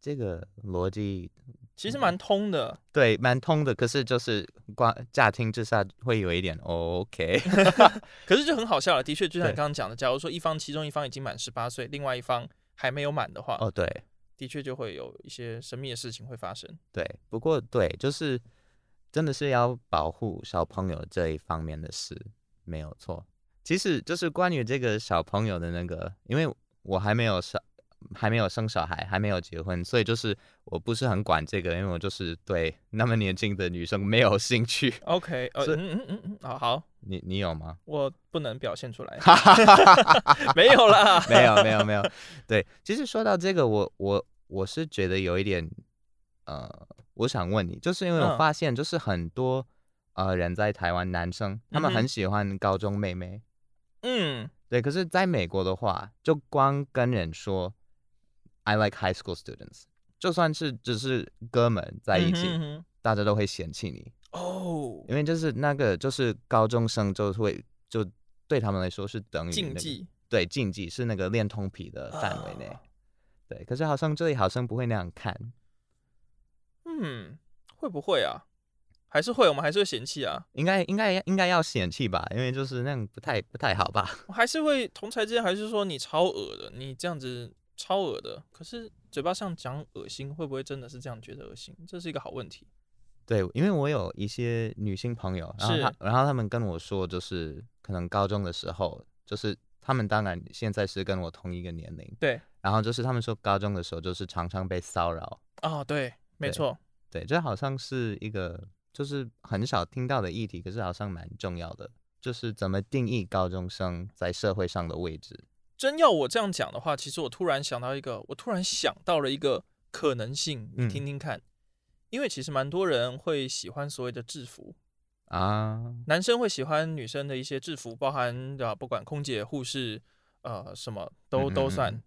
这个逻辑。其实蛮通的，对，蛮通的。可是就是光乍听之下会有一点 OK，可是就很好笑了。的确，就像你刚刚讲的，假如说一方其中一方已经满十八岁，另外一方还没有满的话，哦，对，的确就会有一些神秘的事情会发生。对，不过对，就是真的是要保护小朋友这一方面的事，没有错。其实就是关于这个小朋友的那个，因为我还没有生。还没有生小孩，还没有结婚，所以就是我不是很管这个，因为我就是对那么年轻的女生没有兴趣。OK，呃，嗯嗯嗯嗯，好好，你你有吗？我不能表现出来，没有啦，没有没有没 有。对，其实说到这个，我我我是觉得有一点，呃，我想问你，就是因为我发现，就是很多、嗯、呃人在台湾男生，他们很喜欢高中妹妹。嗯，对。可是在美国的话，就光跟人说 I like high school students，就算是只是哥们在一起，嗯哼嗯哼，大家都会嫌弃你哦，因为就是那个就是高中生就会就对他们来说是等于、那个、禁忌，对禁忌是那个恋童癖的范围内，哦、对。可是好像这里好像不会那样看，嗯，会不会啊？还是会，我们还是会嫌弃啊。应该应该应该要嫌弃吧，因为就是那样不太不太好吧。我还是会同才之间还是说你超恶的，你这样子超恶的。可是嘴巴上讲恶心，会不会真的是这样觉得恶心？这是一个好问题。对，因为我有一些女性朋友，然后她然后他们跟我说，就是可能高中的时候，就是他们当然现在是跟我同一个年龄，对。然后就是他们说高中的时候就是常常被骚扰。哦，对，没错，对，这好像是一个。就是很少听到的议题，可是好像蛮重要的。就是怎么定义高中生在社会上的位置？真要我这样讲的话，其实我突然想到一个，我突然想到了一个可能性，你听听看。嗯、因为其实蛮多人会喜欢所谓的制服啊，男生会喜欢女生的一些制服，包含啊，不管空姐、护士，呃，什么都都算。嗯嗯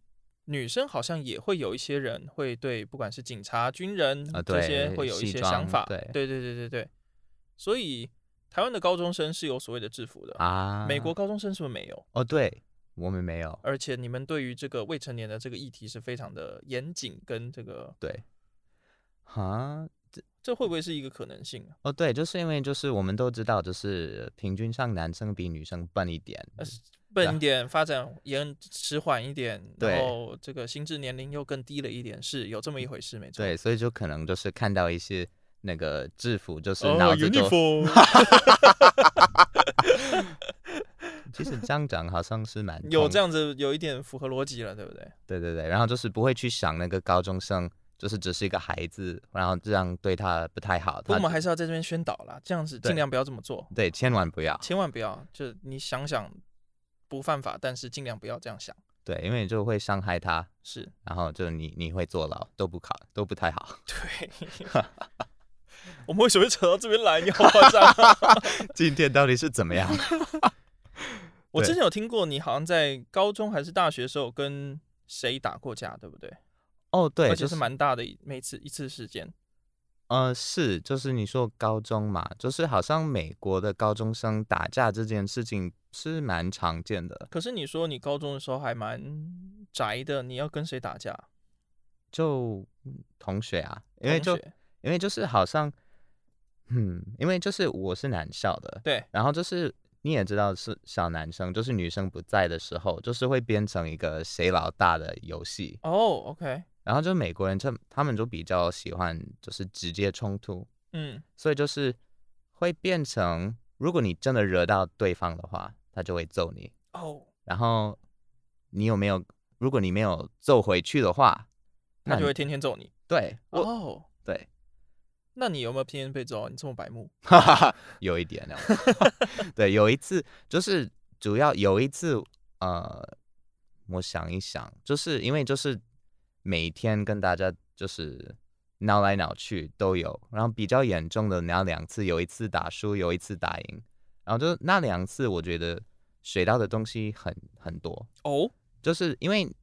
女生好像也会有一些人会对，不管是警察、军人、啊、这些会有一些想法。对对对对对对。所以台湾的高中生是有所谓的制服的啊。美国高中生是不是没有？哦，对，我们没有。而且你们对于这个未成年的这个议题是非常的严谨，跟这个对。哈，这这会不会是一个可能性？哦，对，就是因为就是我们都知道，就是平均上男生比女生笨一点。呃笨一点，发展延迟缓一点，然后这个心智年龄又更低了一点，是有这么一回事，没错。对，所以就可能就是看到一些那个制服，就是脑子就。Oh, 其实这样讲好像是蛮有这样子，有一点符合逻辑了，对不对？对对对，然后就是不会去想那个高中生，就是只是一个孩子，然后这样对他不太好。我们还是要在这边宣导啦，这样子尽量不要这么做。对，对，千万不要，千万不要，就你想想。不犯法，但是尽量不要这样想。对，因为你就会伤害他。是，然后就你你会坐牢，都不考，都不太好。对。我们为什么会扯到这边来？你好夸张。今天到底是怎么样？我之前有听过，你好像在高中还是大学的时候跟谁打过架，对不对？哦，对，而且是蛮大的一每次一次事件。呃，是，就是你说高中嘛，就是好像美国的高中生打架这件事情是蛮常见的。可是你说你高中的时候还蛮宅的，你要跟谁打架？就同学啊，因为就因为就是好像，嗯，因为就是我是男校的，对，然后就是你也知道是小男生，就是女生不在的时候，就是会变成一个谁老大的游戏。哦，oh，OK。然后就美国人，他他们就比较喜欢就是直接冲突，嗯，所以就是会变成，如果你真的惹到对方的话，他就会揍你哦。然后你有没有？如果你没有揍回去的话，他就会天天揍你。对，哦，对。那你有没有天天被揍？你这么白目？哈哈，有一点。对，有一次就是主要有一次，呃，我想一想，就是因为就是。每天跟大家就是闹来闹去都有，然后比较严重的那两次，有一次打输，有一次打赢，然后就那两次，我觉得学到的东西很很多哦，就是因为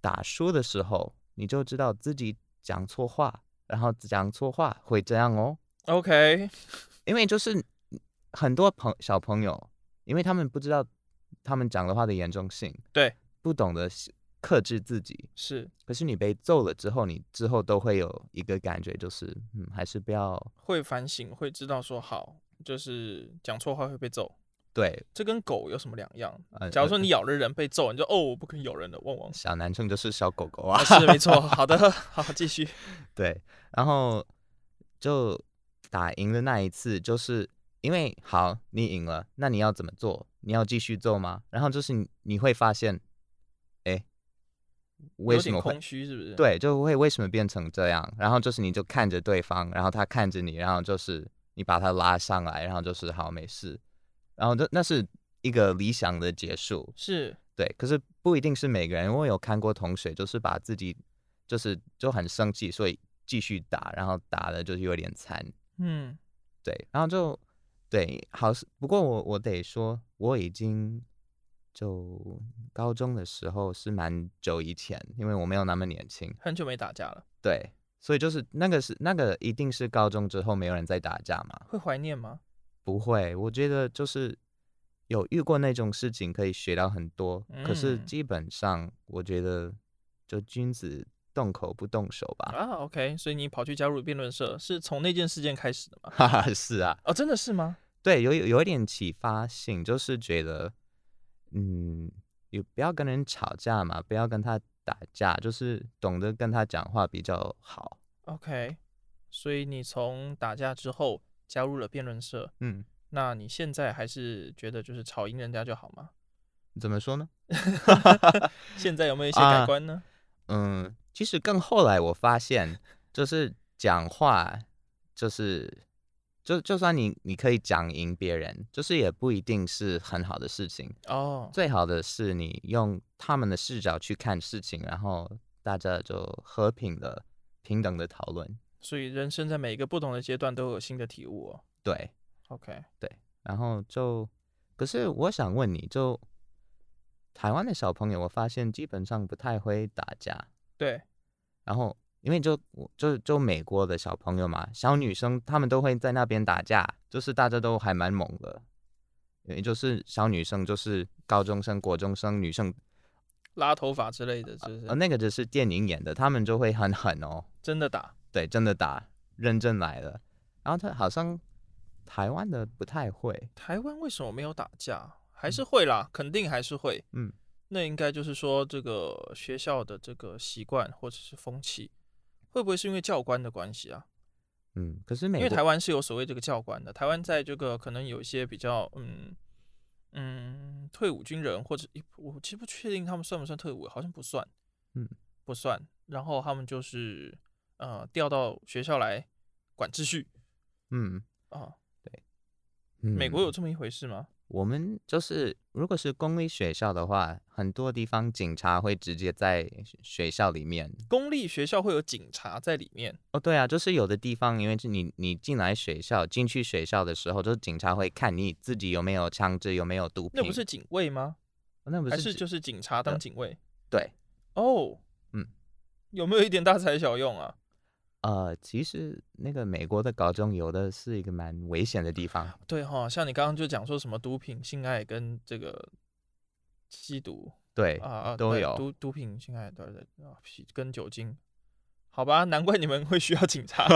打输的时候，你就知道自己讲错话，然后讲错话会这样哦。OK，因为就是很多朋小朋友，因为他们不知道他们讲的话的严重性，对，不懂得。克制自己是，可是你被揍了之后，你之后都会有一个感觉，就是嗯，还是不要。会反省，会知道说好，就是讲错话会被揍。对，这跟狗有什么两样？假如说你咬了人被揍，你就哦，我不可以咬人的，汪汪。小男生就是小狗狗啊，啊是没错。好的，好，继续。对，然后就打赢的那一次，就是因为好，你赢了，那你要怎么做？你要继续揍吗？然后就是你，你会发现。为什么空虚？是不是？对，就会为什么变成这样？然后就是你就看着对方，然后他看着你，然后就是你把他拉上来，然后就是好没事。然后这那是一个理想的结束，是对。可是不一定是每个人，我有看过同学就是把自己就是就很生气，所以继续打，然后打的就是有点惨。嗯，对。然后就对，好，不过我我得说，我已经就高中的时候是蛮久以前，因为我没有那么年轻，很久没打架了。对，所以就是那个是那个一定是高中之后没有人再打架嘛？会怀念吗？不会，我觉得就是有遇过那种事情可以学到很多，嗯、可是基本上我觉得就君子动口不动手吧。啊，OK，所以你跑去加入辩论社是从那件事件开始的吗？哈哈，是啊。哦，真的是吗？对，有有一点启发性，就是觉得。嗯，有不要跟人吵架嘛，不要跟他打架，就是懂得跟他讲话比较好。OK，所以你从打架之后加入了辩论社，嗯，那你现在还是觉得就是吵赢人家就好吗？怎么说呢？现在有没有一些改观呢？啊，嗯，其实更后来我发现，就是讲话就是。就就算你你可以讲赢别人，就是也不一定是很好的事情哦。最好的是你用他们的视角去看事情，然后大家就和平的、平等的讨论。所以人生在每一个不同的阶段都有新的体悟哦。对，OK，对。然后就，可是我想问你就，台湾的小朋友，我发现基本上不太会打架。对，然后。因为就就就美国的小朋友嘛，小女生她们都会在那边打架，就是大家都还蛮猛的，也就是小女生就是高中生、国中生女生拉头发之类的，是不是？呃，那个只是电影演的，他们就会很狠哦，真的打，对，真的打，认真来了。然后他好像台湾的不太会，台湾为什么没有打架？还是会啦，嗯、肯定还是会。嗯，那应该就是说这个学校的这个习惯或者是风气。会不会是因为教官的关系啊？嗯，可是美因为台湾是有所谓这个教官的，台湾在这个可能有一些比较嗯嗯退伍军人或者我其实不确定他们算不算退伍，好像不算，嗯，不算。然后他们就是呃调到学校来管秩序，嗯啊，对，美国有这么一回事吗？我们就是，如果是公立学校的话，很多地方警察会直接在学校里面。公立学校会有警察在里面？哦，对啊，就是有的地方，因为是你你进来学校，进去学校的时候，就是警察会看你自己有没有枪支，有没有毒品。那不是警卫吗？哦，那不是，还是就是警察当警卫？对。哦，嗯，有没有一点大材小用啊？呃，其实那个美国的高中有的是一个蛮危险的地方。对哈，像你刚刚就讲说什么毒品、性爱跟这个吸毒，对啊啊都有毒毒品、性爱对对啊，跟酒精，好吧，难怪你们会需要警察，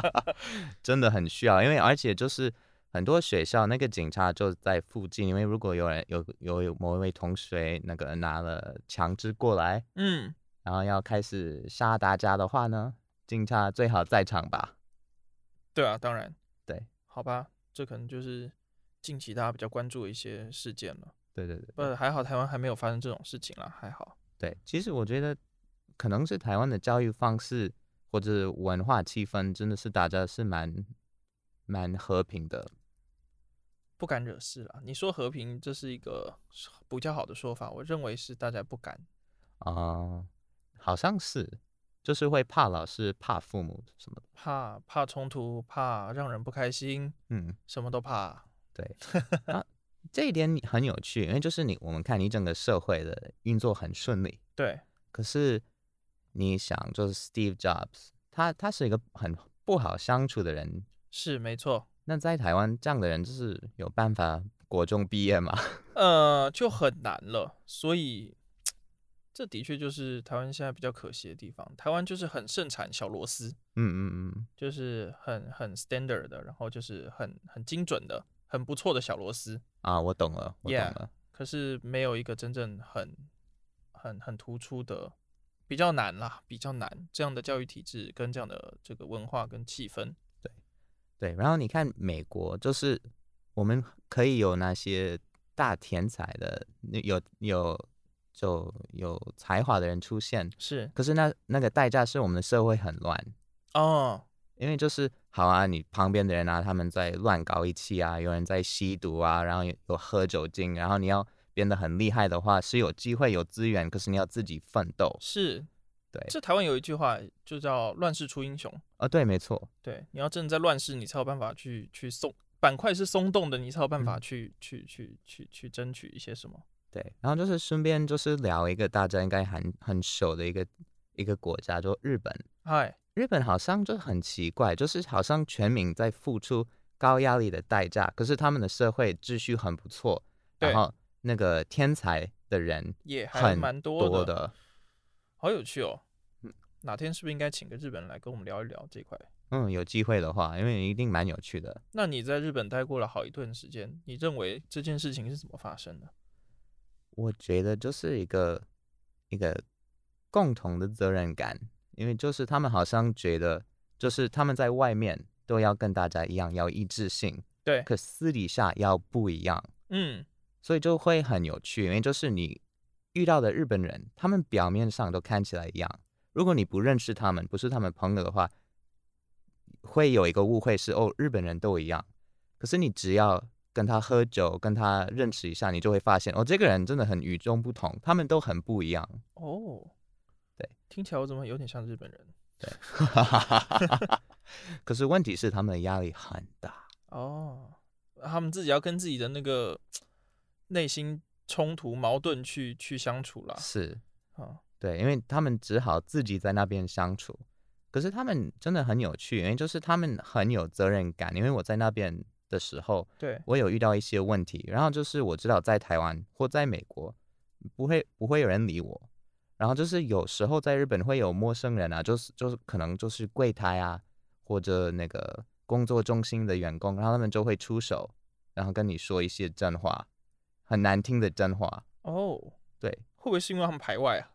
真的很需要，因为而且就是很多学校那个警察就在附近，因为如果有人有有有某一位同学那个拿了枪支过来，嗯，然后要开始杀大家的话呢？警察最好在场吧？对啊，当然，对，好吧，这可能就是近期大家比较关注的一些事件了。对对对，不，还好台湾还没有发生这种事情啦，还好。对，其实我觉得可能是台湾的教育方式或者文化气氛，真的是大家是蛮蛮和平的，不敢惹事啦。你说和平，这是一个比较好的说法，我认为是大家不敢啊、呃，好像是。就是会怕老师，怕父母什么的，怕怕冲突，怕让人不开心，嗯，什么都怕。对，啊，这一点很有趣，因为就是你，我们看你整个社会的运作很顺利，对。可是你想，就是 Steve Jobs，他他是一个很不好相处的人，是没错。那在台湾这样的人，就是有办法国中毕业吗？呃，就很难了，所以。这的确就是台湾现在比较可惜的地方。台湾就是很盛产小螺丝，嗯嗯嗯，就是很很 standard 的，然后就是很很精准的、很不错的小螺丝啊。我懂了，我懂了。Yeah, 可是没有一个真正很很很突出的，比较难啦，比较难这样的教育体制跟这样的这个文化跟气氛。对对，然后你看美国，就是我们可以有那些大天才的，有有。就有才华的人出现，是，可是那那个代价是我们的社会很乱哦，因为就是好啊，你旁边的人啊，他们在乱搞一气啊，有人在吸毒啊，然后有有喝酒精，然后你要变得很厉害的话，是有机会有资源，可是你要自己奋斗。是，对，这台湾有一句话就叫“乱世出英雄”啊，对，没错，对，你要真的在乱世，你才有办法去去松板块是松动的，你才有办法。去、嗯、去去去去争取一些什么。对，然后就是顺便就是聊一个大家应该很很熟的一个一个国家，就日本。嗨，日本好像就很奇怪，就是好像全民在付出高压力的代价，可是他们的社会秩序很不错，然后那个天才的人也还蛮多的，多的好有趣哦。哪天是不是应该请个日本人来跟我们聊一聊这块？嗯，有机会的话，因为一定蛮有趣的。那你在日本待过了好一段时间，你认为这件事情是怎么发生的？我觉得就是一个一个共同的责任感，因为就是他们好像觉得，就是他们在外面都要跟大家一样，要一致性，对，可私底下要不一样，嗯，所以就会很有趣，因为就是你遇到的日本人，他们表面上都看起来一样，如果你不认识他们，不是他们朋友的话，会有一个误会是哦，日本人都一样，可是你只要跟他喝酒，跟他认识一下，你就会发现哦，这个人真的很与众不同，他们都很不一样哦。对，听起来我怎么有点像日本人？对，可是问题是他们的压力很大哦，他们自己要跟自己的那个内心冲突矛盾去去相处了。是啊，哦、对，因为他们只好自己在那边相处。可是他们真的很有趣，因为就是他们很有责任感。因为我在那边的时候，对，我有遇到一些问题，然后就是我知道在台湾或在美国不会不会有人理我，然后就是有时候在日本会有陌生人啊，就是就是可能就是柜台啊或者那个工作中心的员工，然后他们就会出手，然后跟你说一些真话，很难听的真话。哦，对，会不会是因为他们排外啊？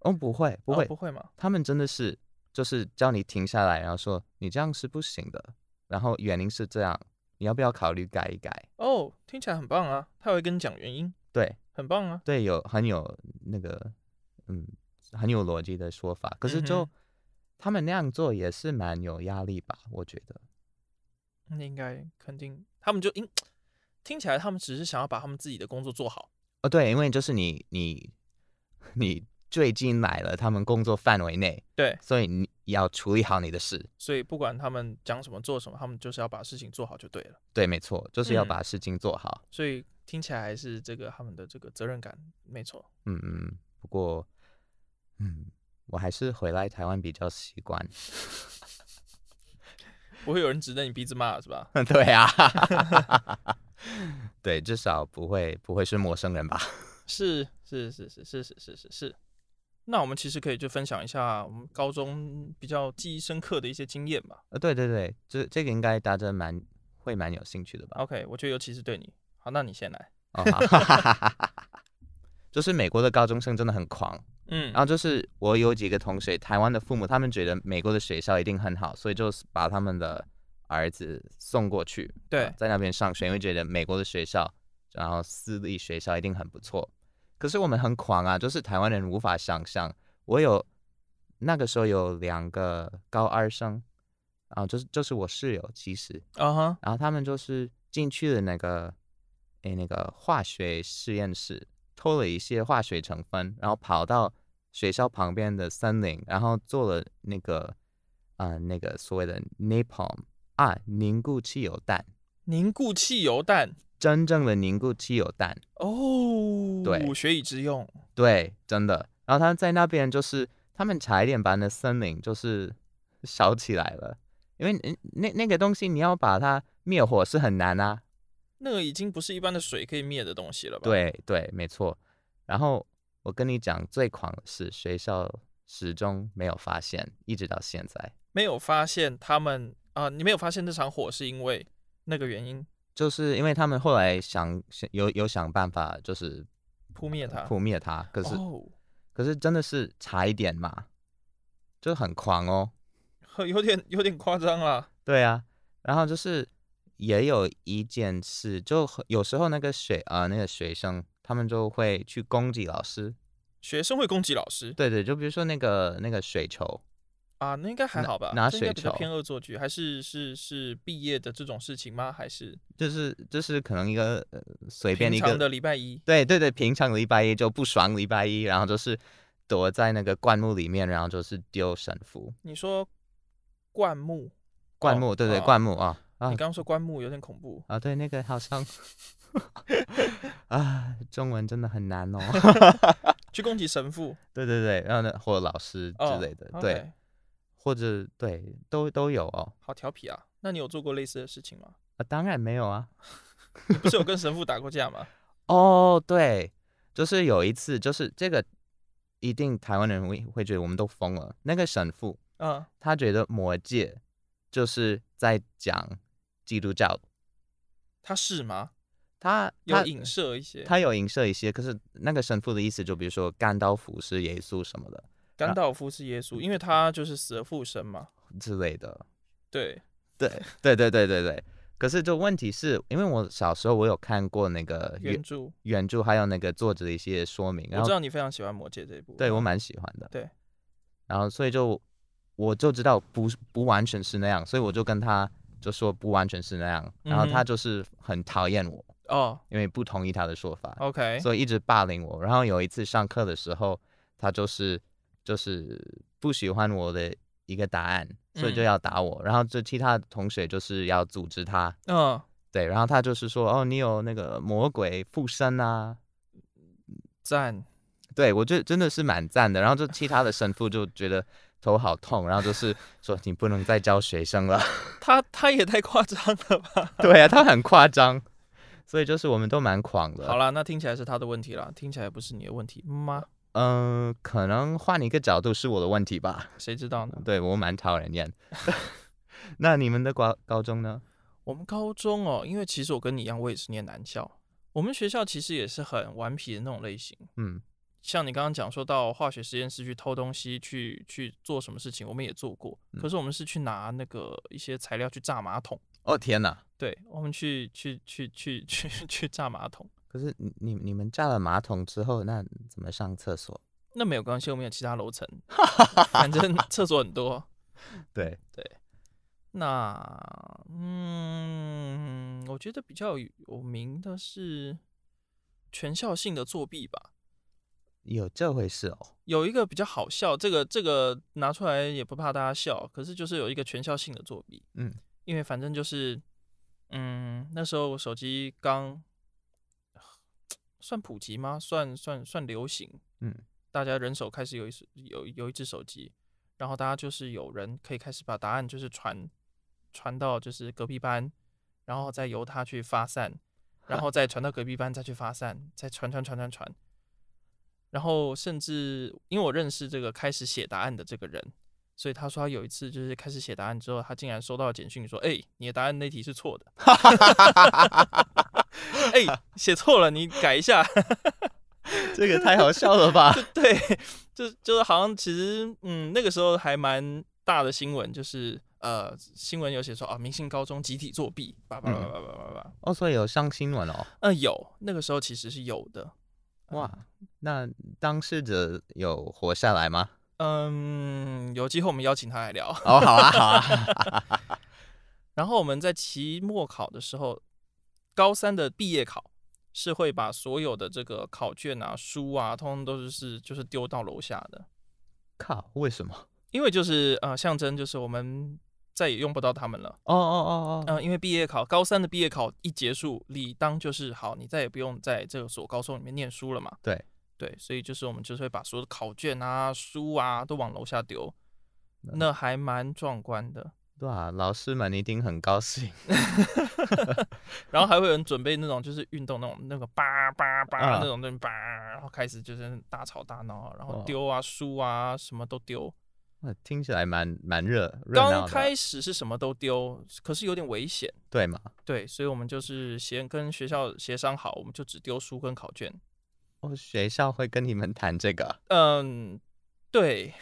哦，不会，不会，哦，不会吗？他们真的是。就是叫你停下来，然后说你这样是不行的，然后原因是这样，你要不要考虑改一改？哦，听起来很棒啊！他会跟你讲原因，对，很棒啊，对，有很有那个，嗯，很有逻辑的说法。可是就、嗯、他们那样做也是蛮有压力吧？我觉得，那应该肯定，他们就应 听起来他们只是想要把他们自己的工作做好。哦，对，因为就是你你你。最近来了，他们工作范围内，对，所以你要处理好你的事。所以不管他们讲什么做什么，他们就是要把事情做好就对了。对，没错，就是要把事情做好。嗯、所以听起来还是这个他们的这个责任感没错。嗯嗯，不过，嗯，我还是回来台湾比较习惯。不会有人指着你鼻子骂是吧？对啊，对，至少不会不会是陌生人吧？是是是是是是是是是。那我们其实可以就分享一下我们高中比较记忆深刻的一些经验吧。呃，对对对，这这个应该大家蛮会蛮有兴趣的吧？OK，我觉得尤其是对你。好，那你先来。哦，好 就是美国的高中生真的很狂，嗯，然后就是我有几个同学，台湾的父母他们觉得美国的学校一定很好，所以就把他们的儿子送过去，对，在那边上学，因为觉得美国的学校，然后私立学校一定很不错。可是我们很狂啊，就是台湾人无法想象。我有那个时候有两个高二生，啊就是就是我室友，其实啊哈，uh huh. 然后他们就是进去了那个诶那个化学实验室，偷了一些化学成分，然后跑到学校旁边的森林，然后做了那个啊、呃、那个所谓的 napalm 啊凝固汽油弹，凝固汽油弹。真正的凝固汽油弹哦，对，学以致用，对，真的。然后他在那边就是，他们差一点把那森林就是烧起来了，因为那那个东西你要把它灭火是很难啊。那个已经不是一般的水可以灭的东西了吧？对对，没错。然后我跟你讲，最狂的是学校始终没有发现，一直到现在没有发现他们啊、呃，你没有发现这场火是因为那个原因。就是因为他们后来想想有有想办法，就是扑灭它，扑灭它。可是，oh. 可是真的是差一点嘛，就很狂哦，有点有点夸张啦。对啊，然后就是也有一件事，就有时候那个学啊、呃、那个学生，他们就会去攻击老师。学生会攻击老师？对对，就比如说那个那个水球。啊，那应该还好吧？拿水球比较偏恶作剧，还是是是毕业的这种事情吗？还是就是就是可能一个呃随便一个平常的礼拜一，对对对，平常礼拜一就不爽礼拜一，然后就是躲在那个灌木里面，然后就是丢神符。你说灌木？灌木，对对，灌木啊，啊，你刚刚说灌木有点恐怖啊，对，那个好像 啊，中文真的很难哦。去攻击神父，对对对，然后呢，或者老师之类的，对，okay. 或者对，都都有哦。好调皮啊！那你有做过类似的事情吗？啊，当然没有啊。你 不是有跟神父打过架吗？哦，对，就是有一次，就是这个一定台湾人会会觉得我们都疯了。那个神父，嗯，他觉得魔界就是在讲基督教，他是吗？他有影射一些，他有影射一些，可是那个神父的意思，就比如说甘道夫是耶稣什么的，甘道夫是耶稣，因为他就是死而复生嘛之类的。对，对，对，对，对，对，对。可是就问题是因为我小时候我有看过那个原著，原著还有那个作者的一些说明。我知道你非常喜欢《魔戒》这一部，对我蛮喜欢的。对，然后所以就我就知道不不完全是那样，所以我就跟他就说不完全是那样，然后他就是很讨厌我。哦，因为不同意他的说法，OK，所以一直霸凌我。然后有一次上课的时候，他就是就是不喜欢我的一个答案，所以就要打我。嗯、然后这其他同学就是要阻止他，嗯、哦，对。然后他就是说，哦，你有那个魔鬼附身啊，赞，对我觉得真的是蛮赞的。然后就其他的神父就觉得头好痛，然后就是说你不能再教学生了。他他也太夸张了吧？对啊，他很夸张。所以就是我们都蛮狂的。好了，那听起来是他的问题了，听起来不是你的问题吗？嗯、呃，可能换一个角度是我的问题吧。谁知道呢？对，我蛮讨人厌。那你们的高高中呢？我们高中哦，因为其实我跟你一样，我也是念男校。我们学校其实也是很顽皮的那种类型。嗯，像你刚刚讲说到化学实验室去偷东西，去去做什么事情，我们也做过。可是我们是去拿那个一些材料去炸马桶。哦天哪！对，我们去去去去去 去炸马桶。可是你你们炸了马桶之后，那怎么上厕所？那没有关系，我们有其他楼层，反正厕所很多。对对，那嗯，我觉得比较有名的是全校性的作弊吧。有这回事哦？有一个比较好笑，这个这个拿出来也不怕大家笑，可是就是有一个全校性的作弊。嗯，因为反正就是。嗯，那时候我手机刚算普及吗？算算算流行。嗯，大家人手开始有一有有一只手机，然后大家就是有人可以开始把答案就是传传到就是隔壁班，然后再由他去发散，然后再传到隔壁班再去发散，再传传传传传，然后甚至因为我认识这个开始写答案的这个人。所以他说他有一次就是开始写答案之后，他竟然收到了简讯说：“哎、欸，你的答案那题是错的。” 哎、欸，写错了，你改一下。这个太好笑了吧？对，就就是好像其实嗯那个时候还蛮大的新闻，就是呃新闻有写说啊明星高中集体作弊，叭叭叭叭叭叭叭。哦，所以有上新闻哦。嗯，有，那个时候其实是有的。哇，那当事者有活下来吗？嗯，有机会我们邀请他来聊。哦，好啊，好啊。然后我们在期末考的时候，高三的毕业考是会把所有的这个考卷啊、书啊，通通都是是就是丢到楼下的。靠，为什么？因为就是呃，象征就是我们再也用不到他们了。哦哦哦哦。嗯，因为毕业考，高三的毕业考一结束，理当就是好，你再也不用在这个所高中里面念书了嘛。对。对，所以就是我们就是会把所有的考卷啊、书啊都往楼下丢，那还蛮壮观的。对啊，老师们一定很高兴。然后还会有人准备那种就是运动那种那个叭叭叭那种那种叭，然后开始就是大吵大闹，然后丢啊书啊什么都丢。那听起来蛮蛮热。刚开始是什么都丢，可是有点危险。对吗？对，所以我们就是先跟学校协商好，我们就只丢书跟考卷。哦，学校会跟你们谈这个？嗯，对。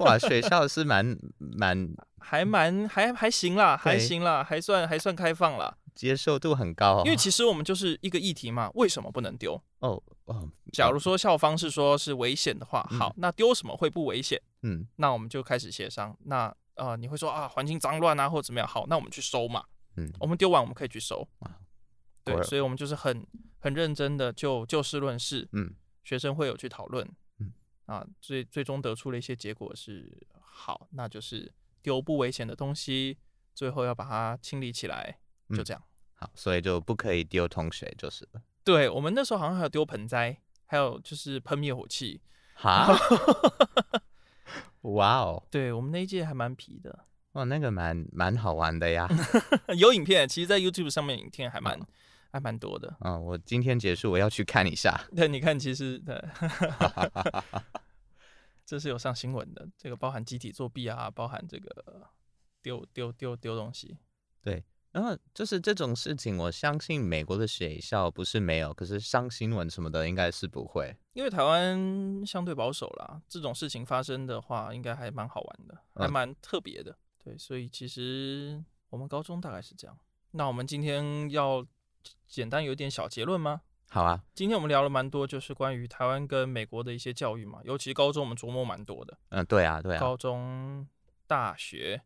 哇，学校是蛮蛮还蛮还还行啦，还行啦，还算还算开放啦，接受度很高。因为其实我们就是一个议题嘛，为什么不能丢？哦哦，假如说校方是说是危险的话，好，那丢什么会不危险？嗯，那我们就开始协商。那呃，你会说啊，环境脏乱啊，或者怎么样？好，那我们去收嘛。嗯，我们丢完我们可以去收。对，所以我们就是很很认真的就就事论事，嗯，学生会有去讨论，嗯，啊，最最终得出了一些结果是好，那就是丢不危险的东西，最后要把它清理起来，就这样。嗯、好，所以就不可以丢桶水就是了。对，我们那时候好像还有丢盆栽，还有就是喷灭火器。哈，哇哦！对，我们那一届还蛮皮的。哇，那个蛮蛮好玩的呀。有影片，其实，在 YouTube 上面影片还蛮、哦、还蛮多的。嗯，我今天结束，我要去看一下。对，你看，其实对，这是有上新闻的。这个包含集体作弊啊，包含这个丢丢丢丢东西。对，然后就是这种事情，我相信美国的学校不是没有，可是上新闻什么的应该是不会。因为台湾相对保守啦，这种事情发生的话，应该还蛮好玩的，还蛮特别的。嗯对，所以其实我们高中大概是这样。那我们今天要简单有点小结论吗？好啊。今天我们聊了蛮多，就是关于台湾跟美国的一些教育嘛，尤其高中我们琢磨蛮多的。嗯，对啊，对啊。高中、大学，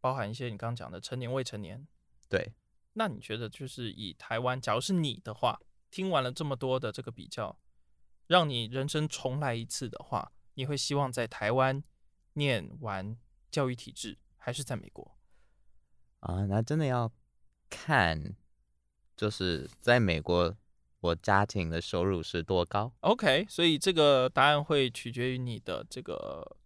包含一些你刚刚讲的成年、未成年。对。那你觉得，就是以台湾，假如是你的话，听完了这么多的这个比较，让你人生重来一次的话，你会希望在台湾念完教育体制？还是在美国啊？那真的要看，就是在美国，我家庭的收入是多高？OK，所以这个答案会取决于你的这个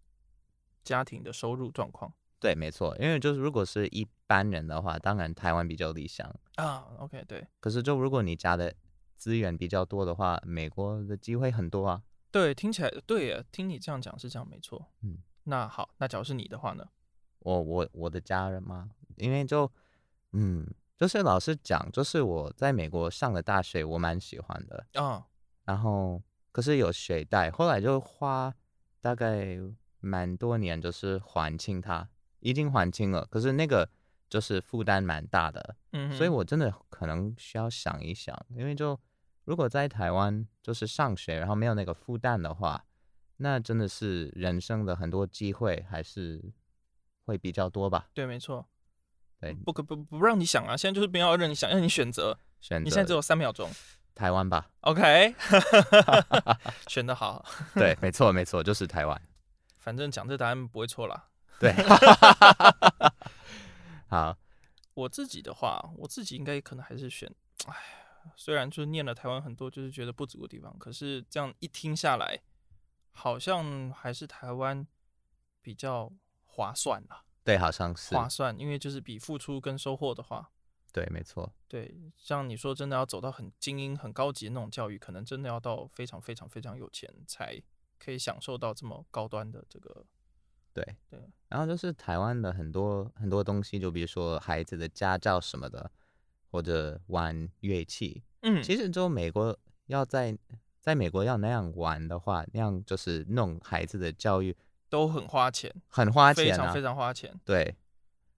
家庭的收入状况。对，没错，因为就是如果是一般人的话，当然台湾比较理想啊。OK，对。可是就如果你家的资源比较多的话，美国的机会很多啊。对，听起来对，听你这样讲是这样，没错。嗯，那好，那假如是你的话呢？我我我的家人吗？因为就嗯，就是老实讲，就是我在美国上了大学，我蛮喜欢的啊。Oh. 然后可是有学贷，后来就花大概蛮多年，就是还清它，已经还清了。可是那个就是负担蛮大的，嗯，所以我真的可能需要想一想，因为就如果在台湾就是上学，然后没有那个负担的话，那真的是人生的很多机会还是。会比较多吧？对，没错。对，不可不不让你想啊！现在就是不要让你想，让你选择。选择。你现在只有三秒钟。台湾吧。OK。选的好。对，没错没错，就是台湾。反正讲这答案不会错啦。对。好。我自己的话，我自己应该可能还是选。哎，虽然就是念了台湾很多，就是觉得不足的地方，可是这样一听下来，好像还是台湾比较。划算了，对，好像是划算，因为就是比付出跟收获的话，对，没错，对，像你说真的要走到很精英、很高级的那种教育，可能真的要到非常非常非常有钱才可以享受到这么高端的这个，对对。然后就是台湾的很多很多东西，就比如说孩子的家教什么的，或者玩乐器，嗯，其实就美国要在在美国要那样玩的话，那样就是弄孩子的教育。都很花钱，很花钱，啊，非常非常花钱。对，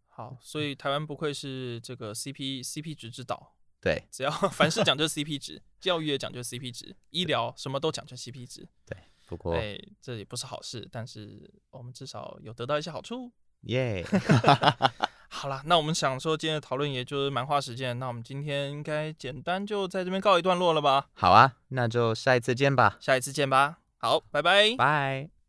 好，所以台湾不愧是这个 CP CP 值之岛。对，只要 凡事讲究 CP 值，教育也讲究 CP 值，医疗什么都讲究 CP 值。对，不过哎，这也不是好事，但是我们至少有得到一些好处。耶. 好了，那我们想说今天的讨论也就是蛮花时间，那我们今天应该简单就在这边告一段落了吧？好啊，那就下一次见吧。下一次见吧。好，拜拜。拜。